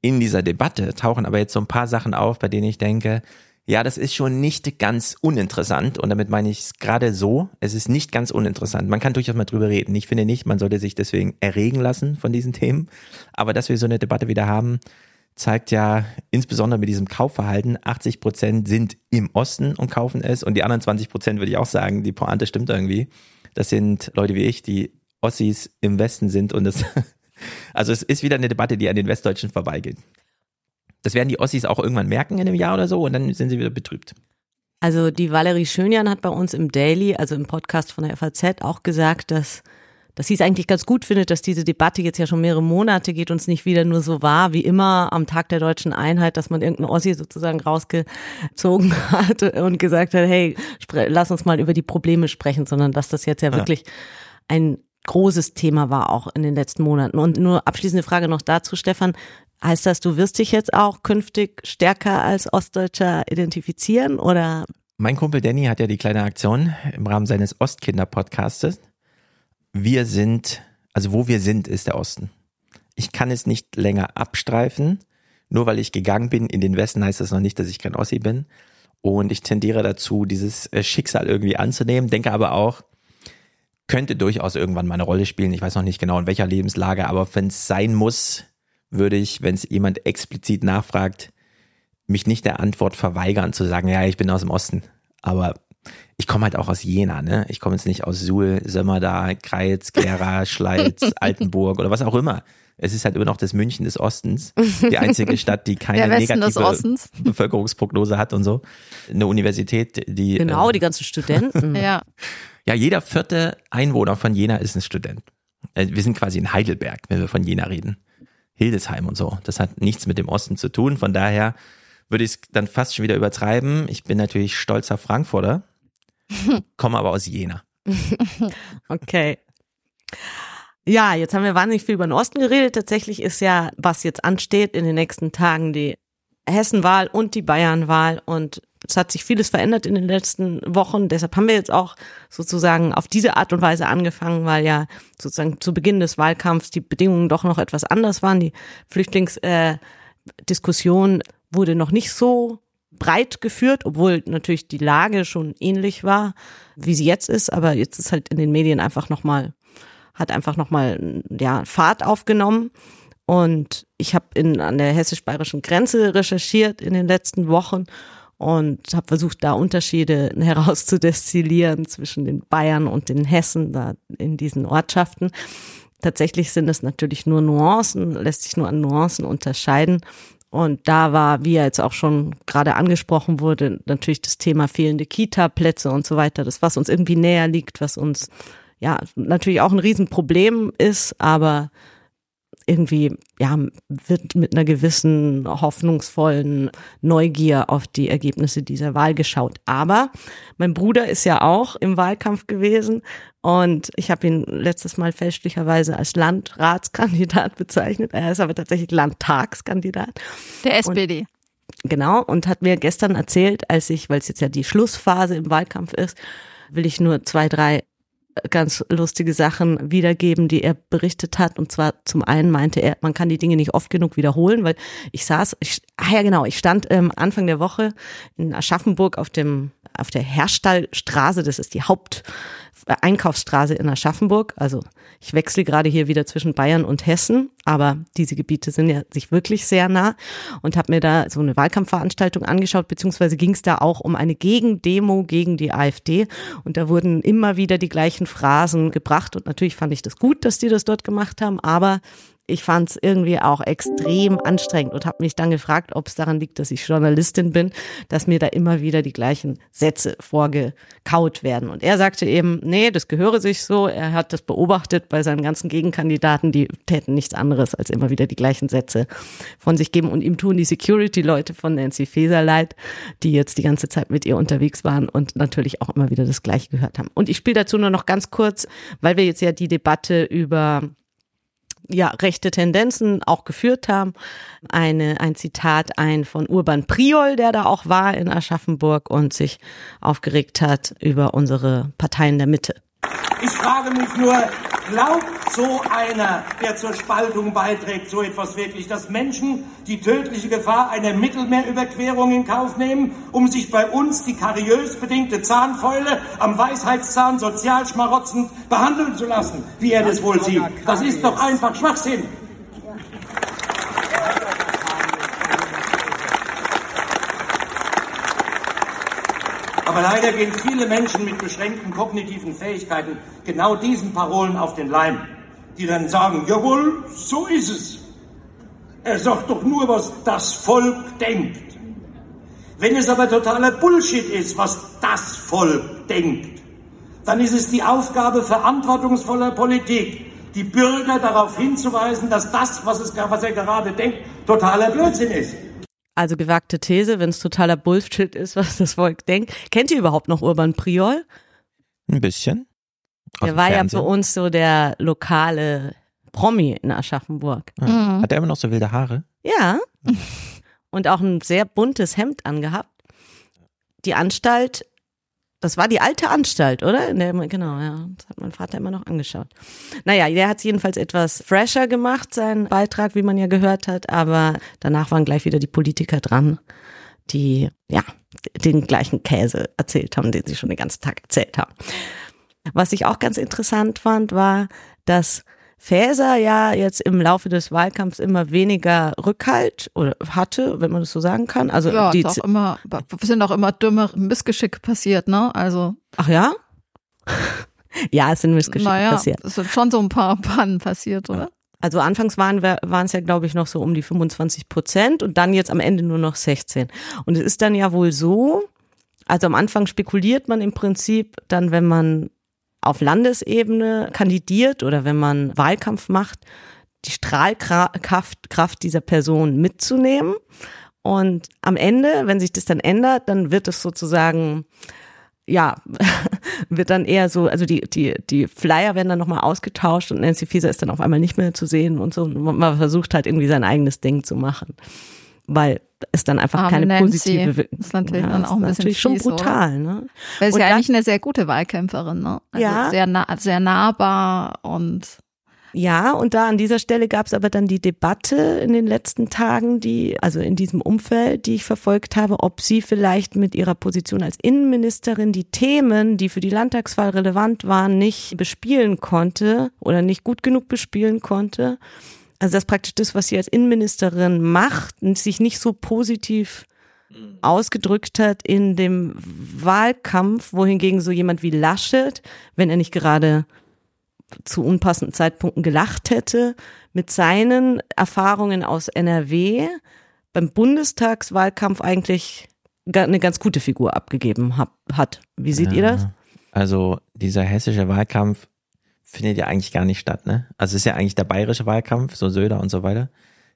C: In dieser Debatte tauchen aber jetzt so ein paar Sachen auf, bei denen ich denke, ja, das ist schon nicht ganz uninteressant und damit meine ich es gerade so, es ist nicht ganz uninteressant. Man kann durchaus mal drüber reden. Ich finde nicht, man sollte sich deswegen erregen lassen von diesen Themen, aber dass wir so eine Debatte wieder haben, zeigt ja insbesondere mit diesem Kaufverhalten, 80 Prozent sind im Osten und kaufen es und die anderen 20 Prozent würde ich auch sagen, die Pointe stimmt irgendwie. Das sind Leute wie ich, die Ossis im Westen sind und es, also es ist wieder eine Debatte, die an den Westdeutschen vorbeigeht. Das werden die Ossis auch irgendwann merken in einem Jahr oder so und dann sind sie wieder betrübt.
A: Also die Valerie Schönjan hat bei uns im Daily, also im Podcast von der FAZ auch gesagt, dass dass sie es eigentlich ganz gut findet, dass diese Debatte jetzt ja schon mehrere Monate geht und es nicht wieder nur so war wie immer am Tag der deutschen Einheit, dass man irgendeinen Ossi sozusagen rausgezogen hat und gesagt hat, hey, lass uns mal über die Probleme sprechen, sondern dass das jetzt ja, ja. wirklich ein großes Thema war auch in den letzten Monaten. Und nur abschließende Frage noch dazu, Stefan. Heißt das, du wirst dich jetzt auch künftig stärker als Ostdeutscher identifizieren oder?
C: Mein Kumpel Danny hat ja die kleine Aktion im Rahmen seines Ostkinder-Podcastes wir sind, also wo wir sind, ist der Osten. Ich kann es nicht länger abstreifen. Nur weil ich gegangen bin in den Westen, heißt das noch nicht, dass ich kein Ossi bin. Und ich tendiere dazu, dieses äh, Schicksal irgendwie anzunehmen, denke aber auch, könnte durchaus irgendwann mal eine Rolle spielen. Ich weiß noch nicht genau in welcher Lebenslage, aber wenn es sein muss, würde ich, wenn es jemand explizit nachfragt, mich nicht der Antwort verweigern zu sagen, ja, ich bin aus dem Osten. Aber ich komme halt auch aus Jena, ne? Ich komme jetzt nicht aus Suhl, Sömmerda, Kreiz, Gera, Schleiz, Altenburg oder was auch immer. Es ist halt immer noch das München des Ostens, die einzige Stadt, die keine negative Bevölkerungsprognose hat und so. Eine Universität, die
A: genau die ganzen Studenten.
B: ja.
C: Ja, jeder vierte Einwohner von Jena ist ein Student. Äh, wir sind quasi in Heidelberg, wenn wir von Jena reden. Hildesheim und so. Das hat nichts mit dem Osten zu tun. Von daher würde ich es dann fast schon wieder übertreiben. Ich bin natürlich stolzer Frankfurter komme aber aus Jena.
A: okay. Ja, jetzt haben wir wahnsinnig viel über den Osten geredet. Tatsächlich ist ja, was jetzt ansteht in den nächsten Tagen, die Hessenwahl und die Bayernwahl. Und es hat sich vieles verändert in den letzten Wochen. Deshalb haben wir jetzt auch sozusagen auf diese Art und Weise angefangen, weil ja sozusagen zu Beginn des Wahlkampfs die Bedingungen doch noch etwas anders waren. Die Flüchtlingsdiskussion äh, wurde noch nicht so breit geführt, obwohl natürlich die Lage schon ähnlich war, wie sie jetzt ist, aber jetzt ist halt in den Medien einfach nochmal, hat einfach nochmal, ja, Fahrt aufgenommen. Und ich habe in an der hessisch-bayerischen Grenze recherchiert in den letzten Wochen und habe versucht, da Unterschiede herauszudestillieren zwischen den Bayern und den Hessen da in diesen Ortschaften. Tatsächlich sind es natürlich nur Nuancen, lässt sich nur an Nuancen unterscheiden. Und da war, wie ja jetzt auch schon gerade angesprochen wurde, natürlich das Thema fehlende Kita-Plätze und so weiter, das was uns irgendwie näher liegt, was uns ja natürlich auch ein Riesenproblem ist, aber irgendwie, ja, wird mit einer gewissen hoffnungsvollen Neugier auf die Ergebnisse dieser Wahl geschaut. Aber mein Bruder ist ja auch im Wahlkampf gewesen und ich habe ihn letztes Mal fälschlicherweise als Landratskandidat bezeichnet. Er ist aber tatsächlich Landtagskandidat.
B: Der SPD.
A: Und Genau, und hat mir gestern erzählt, als ich, weil es jetzt ja die Schlussphase im Wahlkampf ist, will ich nur zwei, drei ganz lustige Sachen wiedergeben, die er berichtet hat. Und zwar zum einen meinte er, man kann die Dinge nicht oft genug wiederholen, weil ich saß, ich, ah ja genau, ich stand ähm, Anfang der Woche in Aschaffenburg auf dem auf der Herstallstraße, das ist die Haupt Einkaufsstraße in Aschaffenburg. Also ich wechsle gerade hier wieder zwischen Bayern und Hessen, aber diese Gebiete sind ja sich wirklich sehr nah und habe mir da so eine Wahlkampfveranstaltung angeschaut, beziehungsweise ging es da auch um eine Gegendemo gegen die AfD und da wurden immer wieder die gleichen Phrasen gebracht und natürlich fand ich das gut, dass die das dort gemacht haben, aber ich fand es irgendwie auch extrem anstrengend und habe mich dann gefragt, ob es daran liegt, dass ich Journalistin bin, dass mir da immer wieder die gleichen Sätze vorgekaut werden. Und er sagte eben, nee, das gehöre sich so. Er hat das beobachtet bei seinen ganzen Gegenkandidaten, die täten nichts anderes als immer wieder die gleichen Sätze von sich geben. Und ihm tun die Security-Leute von Nancy Faeser leid, die jetzt die ganze Zeit mit ihr unterwegs waren und natürlich auch immer wieder das Gleiche gehört haben. Und ich spiele dazu nur noch ganz kurz, weil wir jetzt ja die Debatte über ja, rechte Tendenzen auch geführt haben. Eine, ein Zitat ein von Urban Priol, der da auch war in Aschaffenburg und sich aufgeregt hat über unsere Parteien der Mitte.
F: Ich frage mich nur, glaubt so einer, der zur Spaltung beiträgt, so etwas wirklich, dass Menschen die tödliche Gefahr einer Mittelmeerüberquerung in Kauf nehmen, um sich bei uns die kariös bedingte Zahnfäule am Weisheitszahn sozial schmarotzend behandeln zu lassen, wie er das wohl sieht? Das ist doch einfach Schwachsinn. Aber leider gehen viele Menschen mit beschränkten kognitiven Fähigkeiten genau diesen Parolen auf den Leim, die dann sagen, jawohl, so ist es. Er sagt doch nur, was das Volk denkt. Wenn es aber totaler Bullshit ist, was das Volk denkt, dann ist es die Aufgabe verantwortungsvoller Politik, die Bürger darauf hinzuweisen, dass das, was, es, was er gerade denkt, totaler Blödsinn ist.
A: Also gewagte These, wenn es totaler Bullshit ist, was das Volk denkt. Kennt ihr überhaupt noch Urban Priol?
C: Ein bisschen. Aus
A: Der war ja
C: Fernsehen.
A: für uns so der lokale Promi in Aschaffenburg.
C: Ja. Hat er immer noch so wilde Haare?
A: Ja. Und auch ein sehr buntes Hemd angehabt. Die Anstalt, das war die alte Anstalt, oder? Der, genau, ja. Das hat mein Vater immer noch angeschaut. Naja, der hat es jedenfalls etwas fresher gemacht, seinen Beitrag, wie man ja gehört hat. Aber danach waren gleich wieder die Politiker dran, die, ja, den gleichen Käse erzählt haben, den sie schon den ganzen Tag erzählt haben. Was ich auch ganz interessant fand, war, dass Faeser ja jetzt im Laufe des Wahlkampfs immer weniger Rückhalt oder hatte, wenn man das so sagen kann. Also
B: Ja,
A: die
B: auch immer, sind auch immer dumme Missgeschicke passiert, ne? Also,
A: Ach ja? ja, es sind Missgeschicke
B: naja,
A: passiert.
B: es sind schon so ein paar Pannen passiert, oder?
A: Also anfangs waren waren es ja, glaube ich, noch so um die 25 Prozent und dann jetzt am Ende nur noch 16. Und es ist dann ja wohl so, also am Anfang spekuliert man im Prinzip dann, wenn man auf Landesebene kandidiert oder wenn man Wahlkampf macht, die Strahlkraft Kraft dieser Person mitzunehmen. Und am Ende, wenn sich das dann ändert, dann wird es sozusagen ja, wird dann eher so, also die, die, die Flyer werden dann nochmal ausgetauscht und Nancy Faeser ist dann auf einmal nicht mehr zu sehen und so. Und man versucht halt irgendwie sein eigenes Ding zu machen. Weil es dann einfach
B: Arme
A: keine
B: Nancy.
A: positive Wirk-
B: Ist natürlich
A: ja,
B: dann
A: ist
B: auch ein bisschen
A: natürlich schon
B: fies, oder?
A: brutal, ne?
B: Weil sie ja eigentlich eine sehr gute Wahlkämpferin, ne? Also
A: Ja.
B: Sehr, nah, sehr nahbar und
A: Ja, und da an dieser Stelle gab es aber dann die Debatte in den letzten Tagen, die, also in diesem Umfeld, die ich verfolgt habe, ob sie vielleicht mit ihrer Position als Innenministerin die Themen, die für die Landtagswahl relevant waren, nicht bespielen konnte oder nicht gut genug bespielen konnte. Also dass praktisch das, was sie als Innenministerin macht, sich nicht so positiv ausgedrückt hat in dem Wahlkampf, wohingegen so jemand wie Laschet, wenn er nicht gerade zu unpassenden Zeitpunkten gelacht hätte, mit seinen Erfahrungen aus NRW beim Bundestagswahlkampf eigentlich eine ganz gute Figur abgegeben hab, hat. Wie seht ihr das?
C: Also dieser hessische Wahlkampf findet ja eigentlich gar nicht statt, ne? Also es ist ja eigentlich der bayerische Wahlkampf, so Söder und so weiter.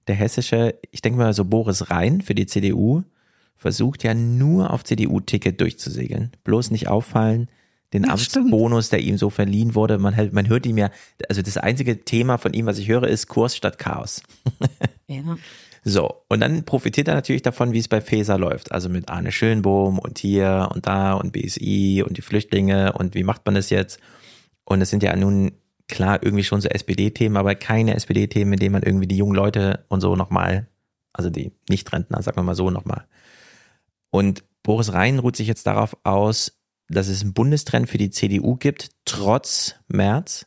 C: Der hessische, ich denke mal so Boris Rhein für die CDU, versucht ja nur auf CDU-Ticket durchzusegeln. Bloß nicht auffallen, den
B: Ja, stimmt.
C: Amtsbonus, der ihm so verliehen wurde, man, man hört ihm ja, also das einzige Thema von ihm, was ich höre, ist Kurs statt Chaos.
A: Ja.
C: So, und dann profitiert er natürlich davon, wie es bei Feser läuft. Also mit Arne Schönbohm und hier und da und BSI und die Flüchtlinge und wie macht man das jetzt? Und es sind ja nun klar irgendwie schon so SPD-Themen, aber keine SPD-Themen, in denen man irgendwie die jungen Leute und so nochmal, also die Nicht-Rentner, sagen wir mal so nochmal. Und Boris Rhein ruht sich jetzt darauf aus, dass es einen Bundestrend für die CDU gibt, trotz März.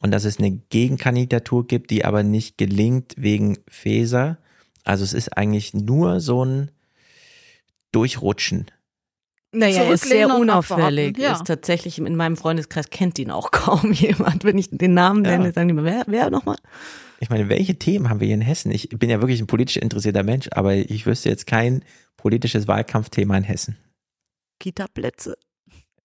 C: Und dass es eine Gegenkandidatur gibt, die aber nicht gelingt wegen Feser. Also es ist eigentlich nur so ein Durchrutschen.
A: Naja, er ist sehr unauffällig.
B: ja.
A: Ist tatsächlich in meinem Freundeskreis kennt ihn auch kaum jemand. Wenn ich den Namen
C: Ja.
A: nenne, sagen die immer, wer, wer nochmal?
C: Ich meine, welche Themen haben wir hier in Hessen? Ich bin ja wirklich ein politisch interessierter Mensch, aber ich wüsste jetzt kein politisches Wahlkampfthema in Hessen.
A: Kita-Plätze.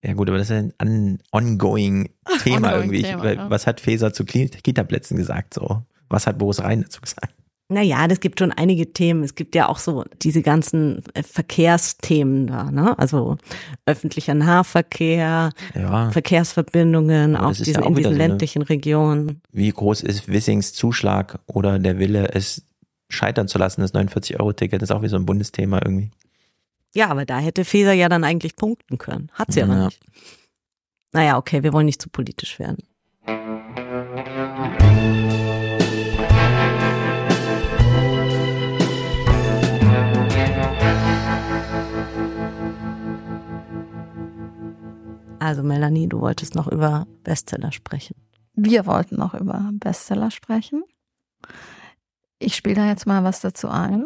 C: Ja gut, aber das ist ein ongoing Thema
B: Ongoing
C: irgendwie.
B: Thema,
C: ich,
B: ja.
C: Was hat Feser zu Kita-Plätzen gesagt? So, was hat Boris Rhein dazu gesagt?
A: Naja, das gibt schon einige Themen. Es gibt ja auch so diese ganzen äh, Verkehrsthemen da, ne? Also öffentlicher Nahverkehr,
C: Ja.
A: Verkehrsverbindungen
C: Aber ist
A: diesen,
C: ja auch
A: in diesen
C: so eine-
A: ländlichen Regionen.
C: Wie groß ist Wissings Zuschlag oder der Wille, es scheitern zu lassen, das 49-Euro-Ticket? Das ist auch wie so ein Bundesthema irgendwie.
A: Ja, aber da hätte Feser ja dann eigentlich punkten können. Hat sie aber
C: Ja.
A: nicht. Naja, okay, wir wollen nicht zu politisch werden. Also Melanie, du wolltest noch über Bestseller sprechen.
B: Wir wollten noch über Bestseller sprechen. Ich spiele da jetzt mal was dazu ein.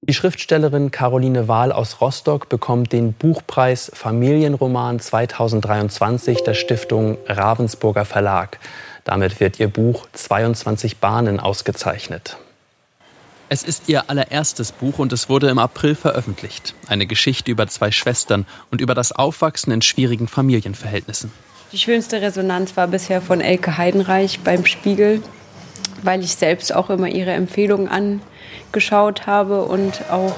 G: Die Schriftstellerin Caroline Wahl aus Rostock bekommt den Buchpreis Familienroman 2023 der Stiftung Ravensburger Verlag. Damit wird ihr Buch 22 Bahnen ausgezeichnet.
H: Es ist ihr allererstes Buch und es wurde im April veröffentlicht. Eine Geschichte über zwei Schwestern und über das Aufwachsen in schwierigen Familienverhältnissen.
I: Die schönste Resonanz war bisher von Elke Heidenreich beim Spiegel, weil ich selbst auch immer ihre Empfehlungen angeschaut habe und auch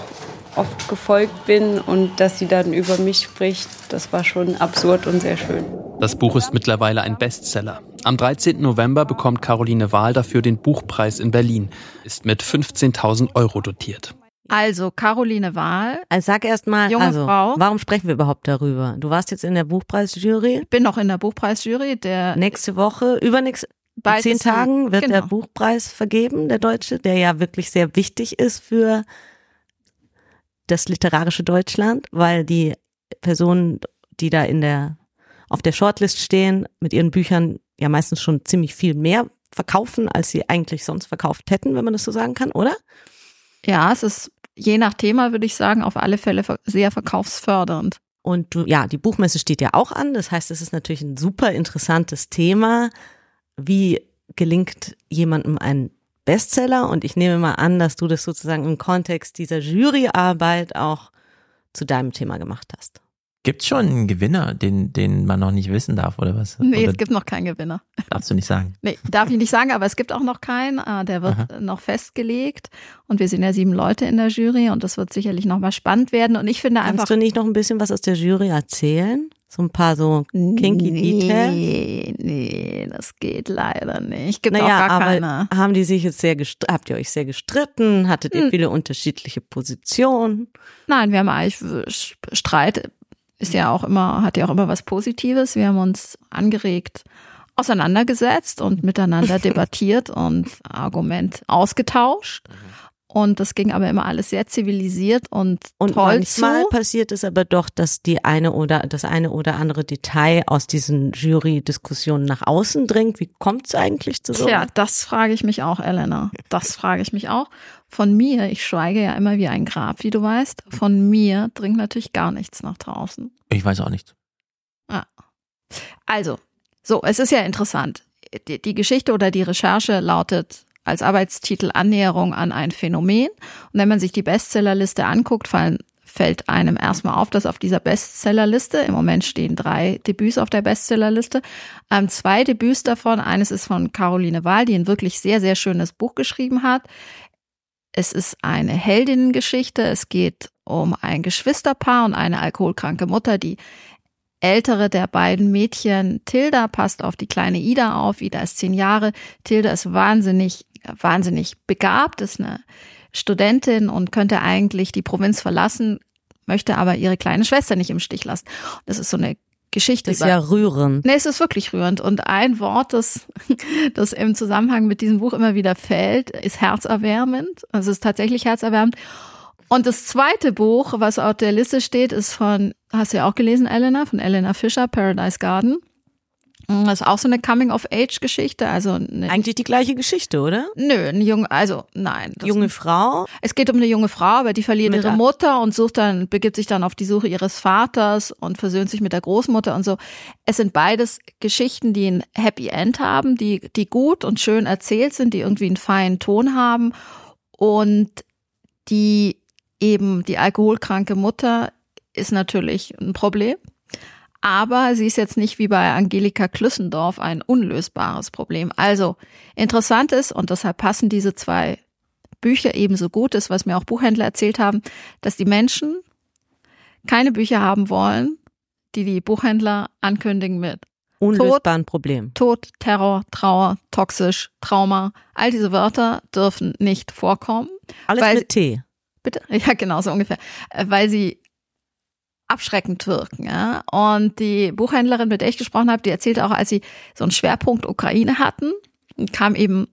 I: oft gefolgt bin und dass sie dann über mich spricht, das war schon absurd und sehr schön.
H: Das Buch ist mittlerweile ein Bestseller. Am 13. November bekommt Caroline Wahl dafür den Buchpreis in Berlin, ist mit 15.000 Euro dotiert.
B: Also Caroline Wahl,
A: Also sag erst mal,
B: Junge
A: also,
B: Frau.
A: warum sprechen wir überhaupt darüber? Du warst jetzt in der Buchpreisjury.
B: bin noch in der Buchpreisjury, der
A: Nächste Woche, übernächste, in zehn Tagen wird der
B: genau.
A: Buchpreis vergeben, der deutsche, der ja wirklich sehr wichtig ist für das literarische Deutschland, weil die Personen, die da in der, auf der Shortlist stehen, mit ihren Büchern ja meistens schon ziemlich viel mehr verkaufen, als sie eigentlich sonst verkauft hätten, wenn man das so sagen kann, oder?
B: ja, es ist je nach Thema würde ich sagen auf alle Fälle sehr verkaufsfördernd.
A: Und du, ja, die Buchmesse steht ja auch an. Das heißt, es ist natürlich ein super interessantes Thema. Wie gelingt jemandem ein Bestseller? Und ich nehme mal an, dass du das sozusagen im Kontext dieser Juryarbeit auch zu deinem Thema gemacht hast.
C: Gibt es schon einen Gewinner, den, den man noch nicht wissen darf, oder was?
B: Nee,
C: oder
B: es gibt noch keinen Gewinner.
C: darfst du nicht sagen?
B: Nee, darf ich nicht sagen, aber es gibt auch noch keinen. Ah, Der wird noch festgelegt. Und wir sind ja sieben Leute in der Jury und das wird sicherlich noch mal spannend werden. Und ich finde einfach.
A: Kannst du nicht noch ein bisschen was aus der Jury erzählen? So ein paar so kinky Details?
B: Nee, nee, das geht leider nicht. Gibt auch
A: Naja,
B: gar
A: aber
B: keine.
A: haben die sich jetzt sehr gestritten? Habt ihr euch sehr gestritten? Hattet ihr
B: Hm.
A: viele unterschiedliche Positionen?
B: Nein, wir haben eigentlich Streit ist ja auch immer, hat ja auch immer was Positives. Wir haben uns angeregt auseinandergesetzt und miteinander debattiert und Argument ausgetauscht. Und das ging aber immer alles sehr zivilisiert und,
A: Und
B: toll
A: manchmal
B: zu.
A: passiert es aber doch, dass die eine oder das eine oder andere Detail aus diesen Jury-Diskussionen nach außen dringt. Wie kommt es eigentlich zu so?
B: Tja, das frage ich mich auch, Elena. Das frage ich mich auch. Von mir, ich schweige ja immer wie ein Grab, wie du weißt. Von mir dringt natürlich gar nichts nach draußen.
C: Ich weiß auch nicht.
B: Also, so, es ist ja interessant. Die, die Geschichte oder die Recherche lautet als Arbeitstitel Annäherung an ein Phänomen. Und wenn man sich die Bestsellerliste anguckt, fallen, fällt einem erstmal auf, dass auf dieser Bestsellerliste, im Moment stehen drei Debüts auf der Bestsellerliste, ähm, zwei Debüts davon, eines ist von Caroline Wahl, die ein wirklich sehr, sehr schönes Buch geschrieben hat. Es ist eine Heldinnengeschichte. Es geht um ein Geschwisterpaar und eine alkoholkranke Mutter, die ältere der beiden Mädchen, Tilda, passt auf die kleine Ida auf. Ida ist zehn Jahre. Tilda ist wahnsinnig, wahnsinnig begabt, ist eine Studentin und könnte eigentlich die Provinz verlassen, möchte aber ihre kleine Schwester nicht im Stich lassen. Das ist so eine Geschichte
A: Das ist ja rührend.
B: Nee, es ist wirklich rührend. Und ein Wort, das, das im Zusammenhang mit diesem Buch immer wieder fällt, ist herzerwärmend. Also es ist tatsächlich herzerwärmend. Und das zweite Buch, was auf der Liste steht, ist von, hast du ja auch gelesen, Elena, von Elena Fischer, Paradise Garden. Das ist auch so eine Coming-of-Age-Geschichte. Also eine,
A: Eigentlich die gleiche Geschichte, oder?
B: nö, eine junge, also nein.
A: Junge Frau.
B: Es geht um eine junge Frau, aber die verliert
A: Mit
B: ihre Mutter und sucht dann, begibt sich dann auf die Suche ihres Vaters und versöhnt sich mit der Großmutter und so. Es sind beides Geschichten, die ein Happy End haben, die, die gut und schön erzählt sind, die irgendwie einen feinen Ton haben und die eben die alkoholkranke Mutter ist natürlich ein Problem. Aber sie ist jetzt nicht wie bei Angelika Klüssendorf ein unlösbares Problem. Also interessant ist, und deshalb passen diese zwei Bücher ebenso gut ist, was mir auch Buchhändler erzählt haben, dass die Menschen keine Bücher haben wollen, die die Buchhändler ankündigen mit
A: Unlösbaren Problem.
B: Tod, Terror, Trauer, toxisch, Trauma. All diese Wörter dürfen nicht vorkommen.
A: Alles
B: Weil-
A: mit T.
B: Bitte? Ja, genau, so ungefähr. Äh, Weil sie abschreckend wirken. Ja? Und die Buchhändlerin, mit der ich gesprochen habe, die erzählte auch, als sie so einen Schwerpunkt Ukraine hatten, kam eben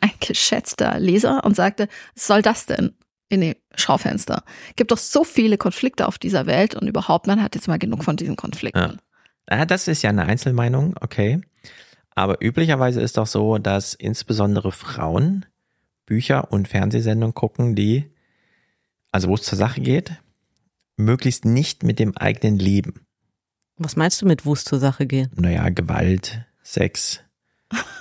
B: ein geschätzter Leser und sagte, was soll das denn in dem Schaufenster? Gibt doch so viele Konflikte auf dieser Welt und überhaupt, man hat jetzt mal genug von diesen Konflikten.
C: Ja, das ist ja eine Einzelmeinung, okay. Aber üblicherweise ist doch so, dass insbesondere Frauen Bücher und Fernsehsendungen gucken, die, also wo es zur Sache geht, möglichst nicht mit dem eigenen Leben.
A: Was meinst du mit, wo es zur Sache geht?
C: Naja, Gewalt, Sex.
B: Ach.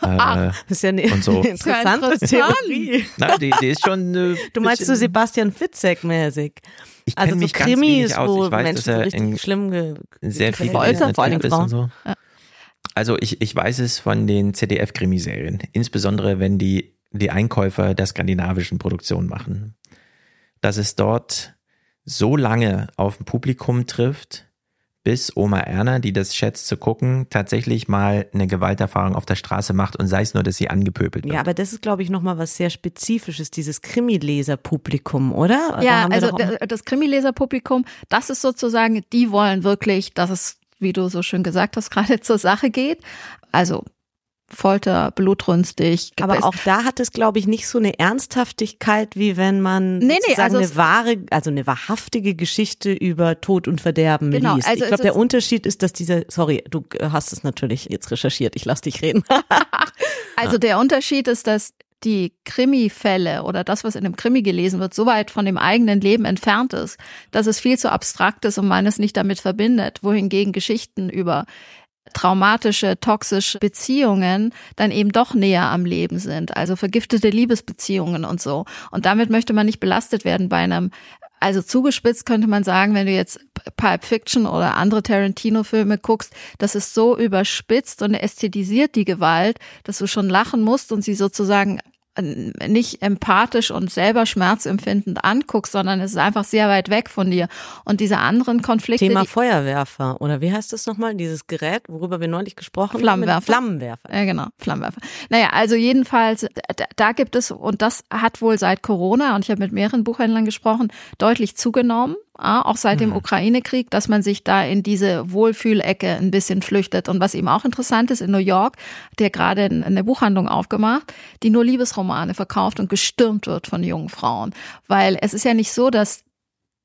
C: Äh,
A: Das ist ja eine
C: Und so.
A: interessante
B: Interessant.
A: Theorie.
C: na, die, die ist schon. Äh,
A: Du meinst so Sebastian Fitzek-mäßig.
C: Ich
A: Also so
C: mich ganz
A: Krimis,
C: wenig aus.
A: wo
C: Ich weiß,
A: Menschen
C: dass er
A: richtig
C: in
A: schlimm ge
C: sehr viel
A: Folter, vor allem Frauen.
C: so.
B: Ja.
C: Also ich, ich weiß es von den ZDF-Krimiserien, insbesondere wenn die die Einkäufer der skandinavischen Produktion machen, dass es dort so lange auf ein Publikum trifft, bis Oma Erna, die das schätzt zu gucken, tatsächlich mal eine Gewalterfahrung auf der Straße macht und sei es nur, dass sie angepöbelt wird.
A: Ja, aber das ist, glaube ich, nochmal was sehr Spezifisches, dieses Krimileser-Publikum, oder? Da
B: Ja,
A: haben wir
B: also das Krimileserpublikum, das ist sozusagen, die wollen wirklich, dass es, wie du so schön gesagt hast, gerade zur Sache geht. Also Folter, blutrünstig.
A: aber auch da hat es, glaube ich, nicht so eine Ernsthaftigkeit, wie wenn man
B: Nee, nee,
A: sozusagen
B: also
A: eine wahre, also eine wahrhaftige Geschichte über Tod und Verderben
B: Genau,
A: liest.
B: also
A: ich glaube, der Unterschied ist, dass dieser, sorry, du hast es natürlich jetzt recherchiert, ich lass dich reden.
B: Also der Unterschied ist, dass die Krimi-Fälle oder das, was in einem Krimi gelesen wird, so weit von dem eigenen Leben entfernt ist, dass es viel zu abstrakt ist und man es nicht damit verbindet, wohingegen Geschichten über traumatische, toxische Beziehungen dann eben doch näher am Leben sind, also vergiftete Liebesbeziehungen und so. Und damit möchte man nicht belastet werden bei einem also zugespitzt könnte man sagen, wenn du jetzt Pulp Fiction oder andere Tarantino-Filme guckst, das ist so überspitzt und ästhetisiert die Gewalt, dass du schon lachen musst und sie sozusagen nicht empathisch und selber schmerzempfindend anguckst, sondern es ist einfach sehr weit weg von dir. Und diese anderen Konflikte,
A: Thema Feuerwerfer, oder wie heißt das nochmal, dieses Gerät, worüber wir neulich gesprochen haben?
B: Flammenwerfer.
A: Flammenwerfer.
B: Ja, genau, Flammenwerfer. Naja, also jedenfalls, da, gibt es, und das hat wohl seit Corona, und ich habe mit mehreren Buchhändlern gesprochen, deutlich zugenommen, auch seit dem Ukraine-Krieg, dass man sich da in diese Wohlfühlecke ein bisschen flüchtet. Und was eben auch interessant ist, in New York, der gerade eine Buchhandlung aufgemacht, die nur Liebesromane verkauft und gestürmt wird von jungen Frauen. Weil es ist ja nicht so, dass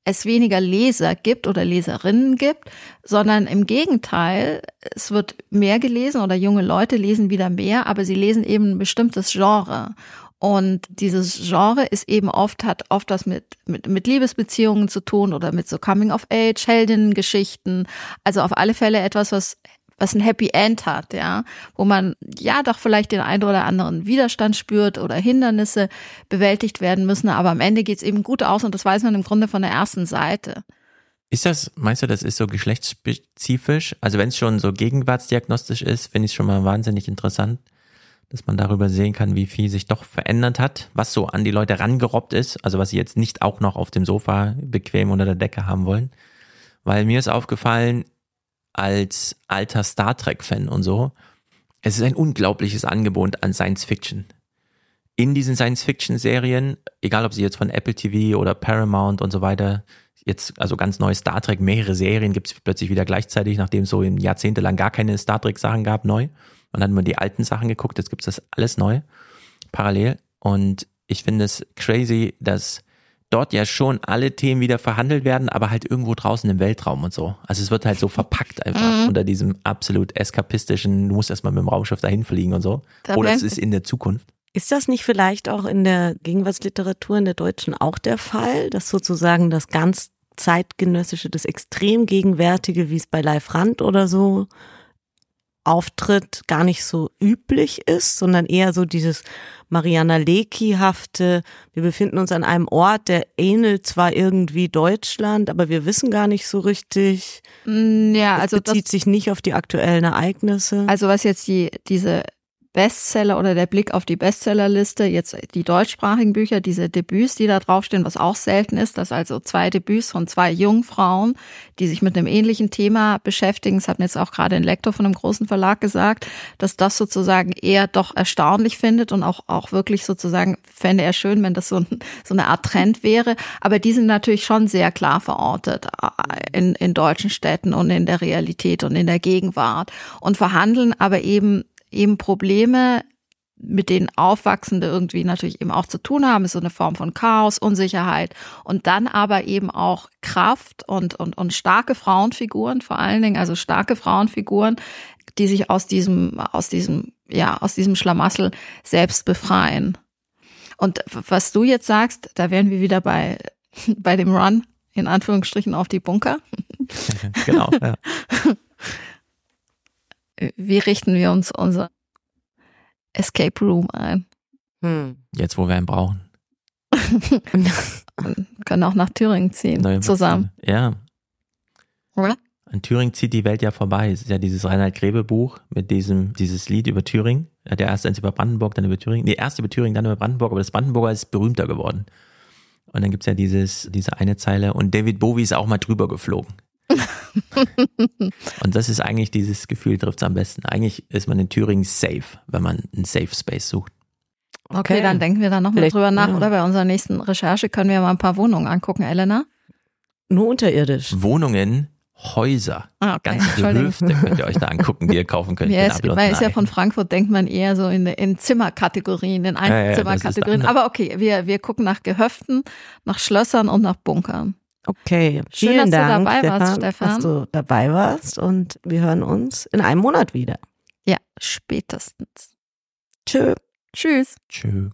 B: es weniger Leser gibt oder Leserinnen gibt, sondern im Gegenteil, es wird mehr gelesen oder junge Leute lesen wieder mehr, aber sie lesen eben ein bestimmtes Genre. Und dieses Genre ist eben oft, hat oft was mit, mit, mit Liebesbeziehungen zu tun oder mit so Coming of Age, Heldinnengeschichten. Also auf alle Fälle etwas, was was ein Happy End hat, ja, wo man ja doch vielleicht den einen oder anderen Widerstand spürt oder Hindernisse bewältigt werden müssen, aber am Ende geht's eben gut aus und das weiß man im Grunde von der ersten Seite.
C: Ist das, meinst du, das ist so geschlechtsspezifisch? Also wenn es schon so gegenwartsdiagnostisch ist, finde ich es schon mal wahnsinnig interessant, dass man darüber sehen kann, wie viel sich doch verändert hat, was so an die Leute rangerobbt ist, also was sie jetzt nicht auch noch auf dem Sofa bequem unter der Decke haben wollen. Weil mir ist aufgefallen, als alter Star Trek-Fan und so, es ist ein unglaubliches Angebot an Science Fiction. In diesen Science Fiction-Serien, egal ob sie jetzt von Apple TV oder Paramount und so weiter, jetzt also ganz neue Star Trek, mehrere Serien gibt es plötzlich wieder gleichzeitig, nachdem es so jahrzehntelang gar keine Star Trek-Sachen gab, neu. Und dann hat man die alten Sachen geguckt, jetzt gibt es das alles neu, parallel. Und ich finde es crazy, dass dort ja schon alle Themen wieder verhandelt werden, aber halt irgendwo draußen im Weltraum und so. Also es wird halt so verpackt einfach
B: Mhm.
C: unter diesem absolut eskapistischen, du musst erstmal mit dem Raumschiff dahin fliegen und so.
B: Da
C: Oder es ist in der Zukunft.
A: Ist das nicht vielleicht auch in der Gegenwartsliteratur in der deutschen auch der Fall, dass sozusagen das ganz zeitgenössische, das extrem gegenwärtige, wie es bei Leif Rand oder so auftritt, gar nicht so üblich ist, sondern eher so dieses Mariana Lecki-hafte, wir befinden uns an einem Ort, der ähnelt zwar irgendwie Deutschland, aber wir wissen gar nicht so richtig,
B: Mm, Ja, also
A: es
B: das,
A: bezieht sich nicht auf die aktuellen Ereignisse.
B: Also was jetzt die, diese Bestseller oder der Blick auf die Bestsellerliste, jetzt die deutschsprachigen Bücher, diese Debüts, die da draufstehen, was auch selten ist, dass also zwei Debüts von zwei jungen Frauen, die sich mit einem ähnlichen Thema beschäftigen, das hat mir jetzt auch gerade ein Lektor von einem großen Verlag gesagt, dass das sozusagen eher doch erstaunlich findet und auch, auch wirklich sozusagen fände er schön, wenn das so, ein, so eine Art Trend wäre. Aber die sind natürlich schon sehr klar verortet äh, in, in deutschen Städten und in der Realität und in der Gegenwart und verhandeln aber eben eben Probleme, mit denen Aufwachsende irgendwie natürlich eben auch zu tun haben, ist so eine Form von Chaos, Unsicherheit und dann aber eben auch Kraft und, und, und starke Frauenfiguren, vor allen Dingen, also starke Frauenfiguren, die sich aus diesem, aus diesem, ja, aus diesem Schlamassel selbst befreien. Und was du jetzt sagst, da wären wir wieder bei, bei dem Run, in Anführungsstrichen, auf die Bunker.
C: genau. Ja.
B: Wie richten wir uns unser Escape Room ein?
A: Hm.
C: Jetzt, wo wir einen brauchen.
B: Und können auch nach Thüringen ziehen,
C: Neue
B: zusammen.
C: Ja.
B: Oder?
C: An Thüringen zieht die Welt ja vorbei. Es ist ja dieses Reinhard Grebe Buch mit diesem, dieses Lied über Thüringen. Er hat ja erst eins über Brandenburg, dann über Thüringen. Nee, erst über Thüringen, dann über Brandenburg, aber das Brandenburger ist berühmter geworden. Und dann gibt's ja dieses, diese eine Zeile und David Bowie ist auch mal drüber geflogen. und das ist eigentlich dieses Gefühl trifft's am besten. Eigentlich ist man in Thüringen safe, wenn man einen Safe Space sucht.
B: Okay, dann denken wir da nochmal drüber nach,
A: ja.
B: oder? Bei unserer nächsten Recherche können wir mal ein paar Wohnungen angucken, Elena.
A: Nur unterirdisch.
C: Wohnungen, Häuser,
B: Ah, okay.
C: ganze
B: Entschuldigung.
C: Gehöfte könnt ihr euch da angucken, die ihr kaufen könnt.
B: Ja,
C: in
B: ist, weil ist ja von Frankfurt denkt man eher so in, in Zimmerkategorien, in
C: ja, das ist
B: Einzimmerkategorien.
C: andere.
B: Aber okay, wir, wir gucken nach Gehöften, nach Schlössern und nach Bunkern.
A: Okay,
B: Schön,
A: vielen
B: dass du
A: Dank,
B: dabei
A: Stefan,
B: warst, Stefan.
A: dass du dabei warst und wir hören uns in einem Monat wieder.
B: Ja, spätestens.
A: Tschö.
B: Tschüss.
C: Tschö.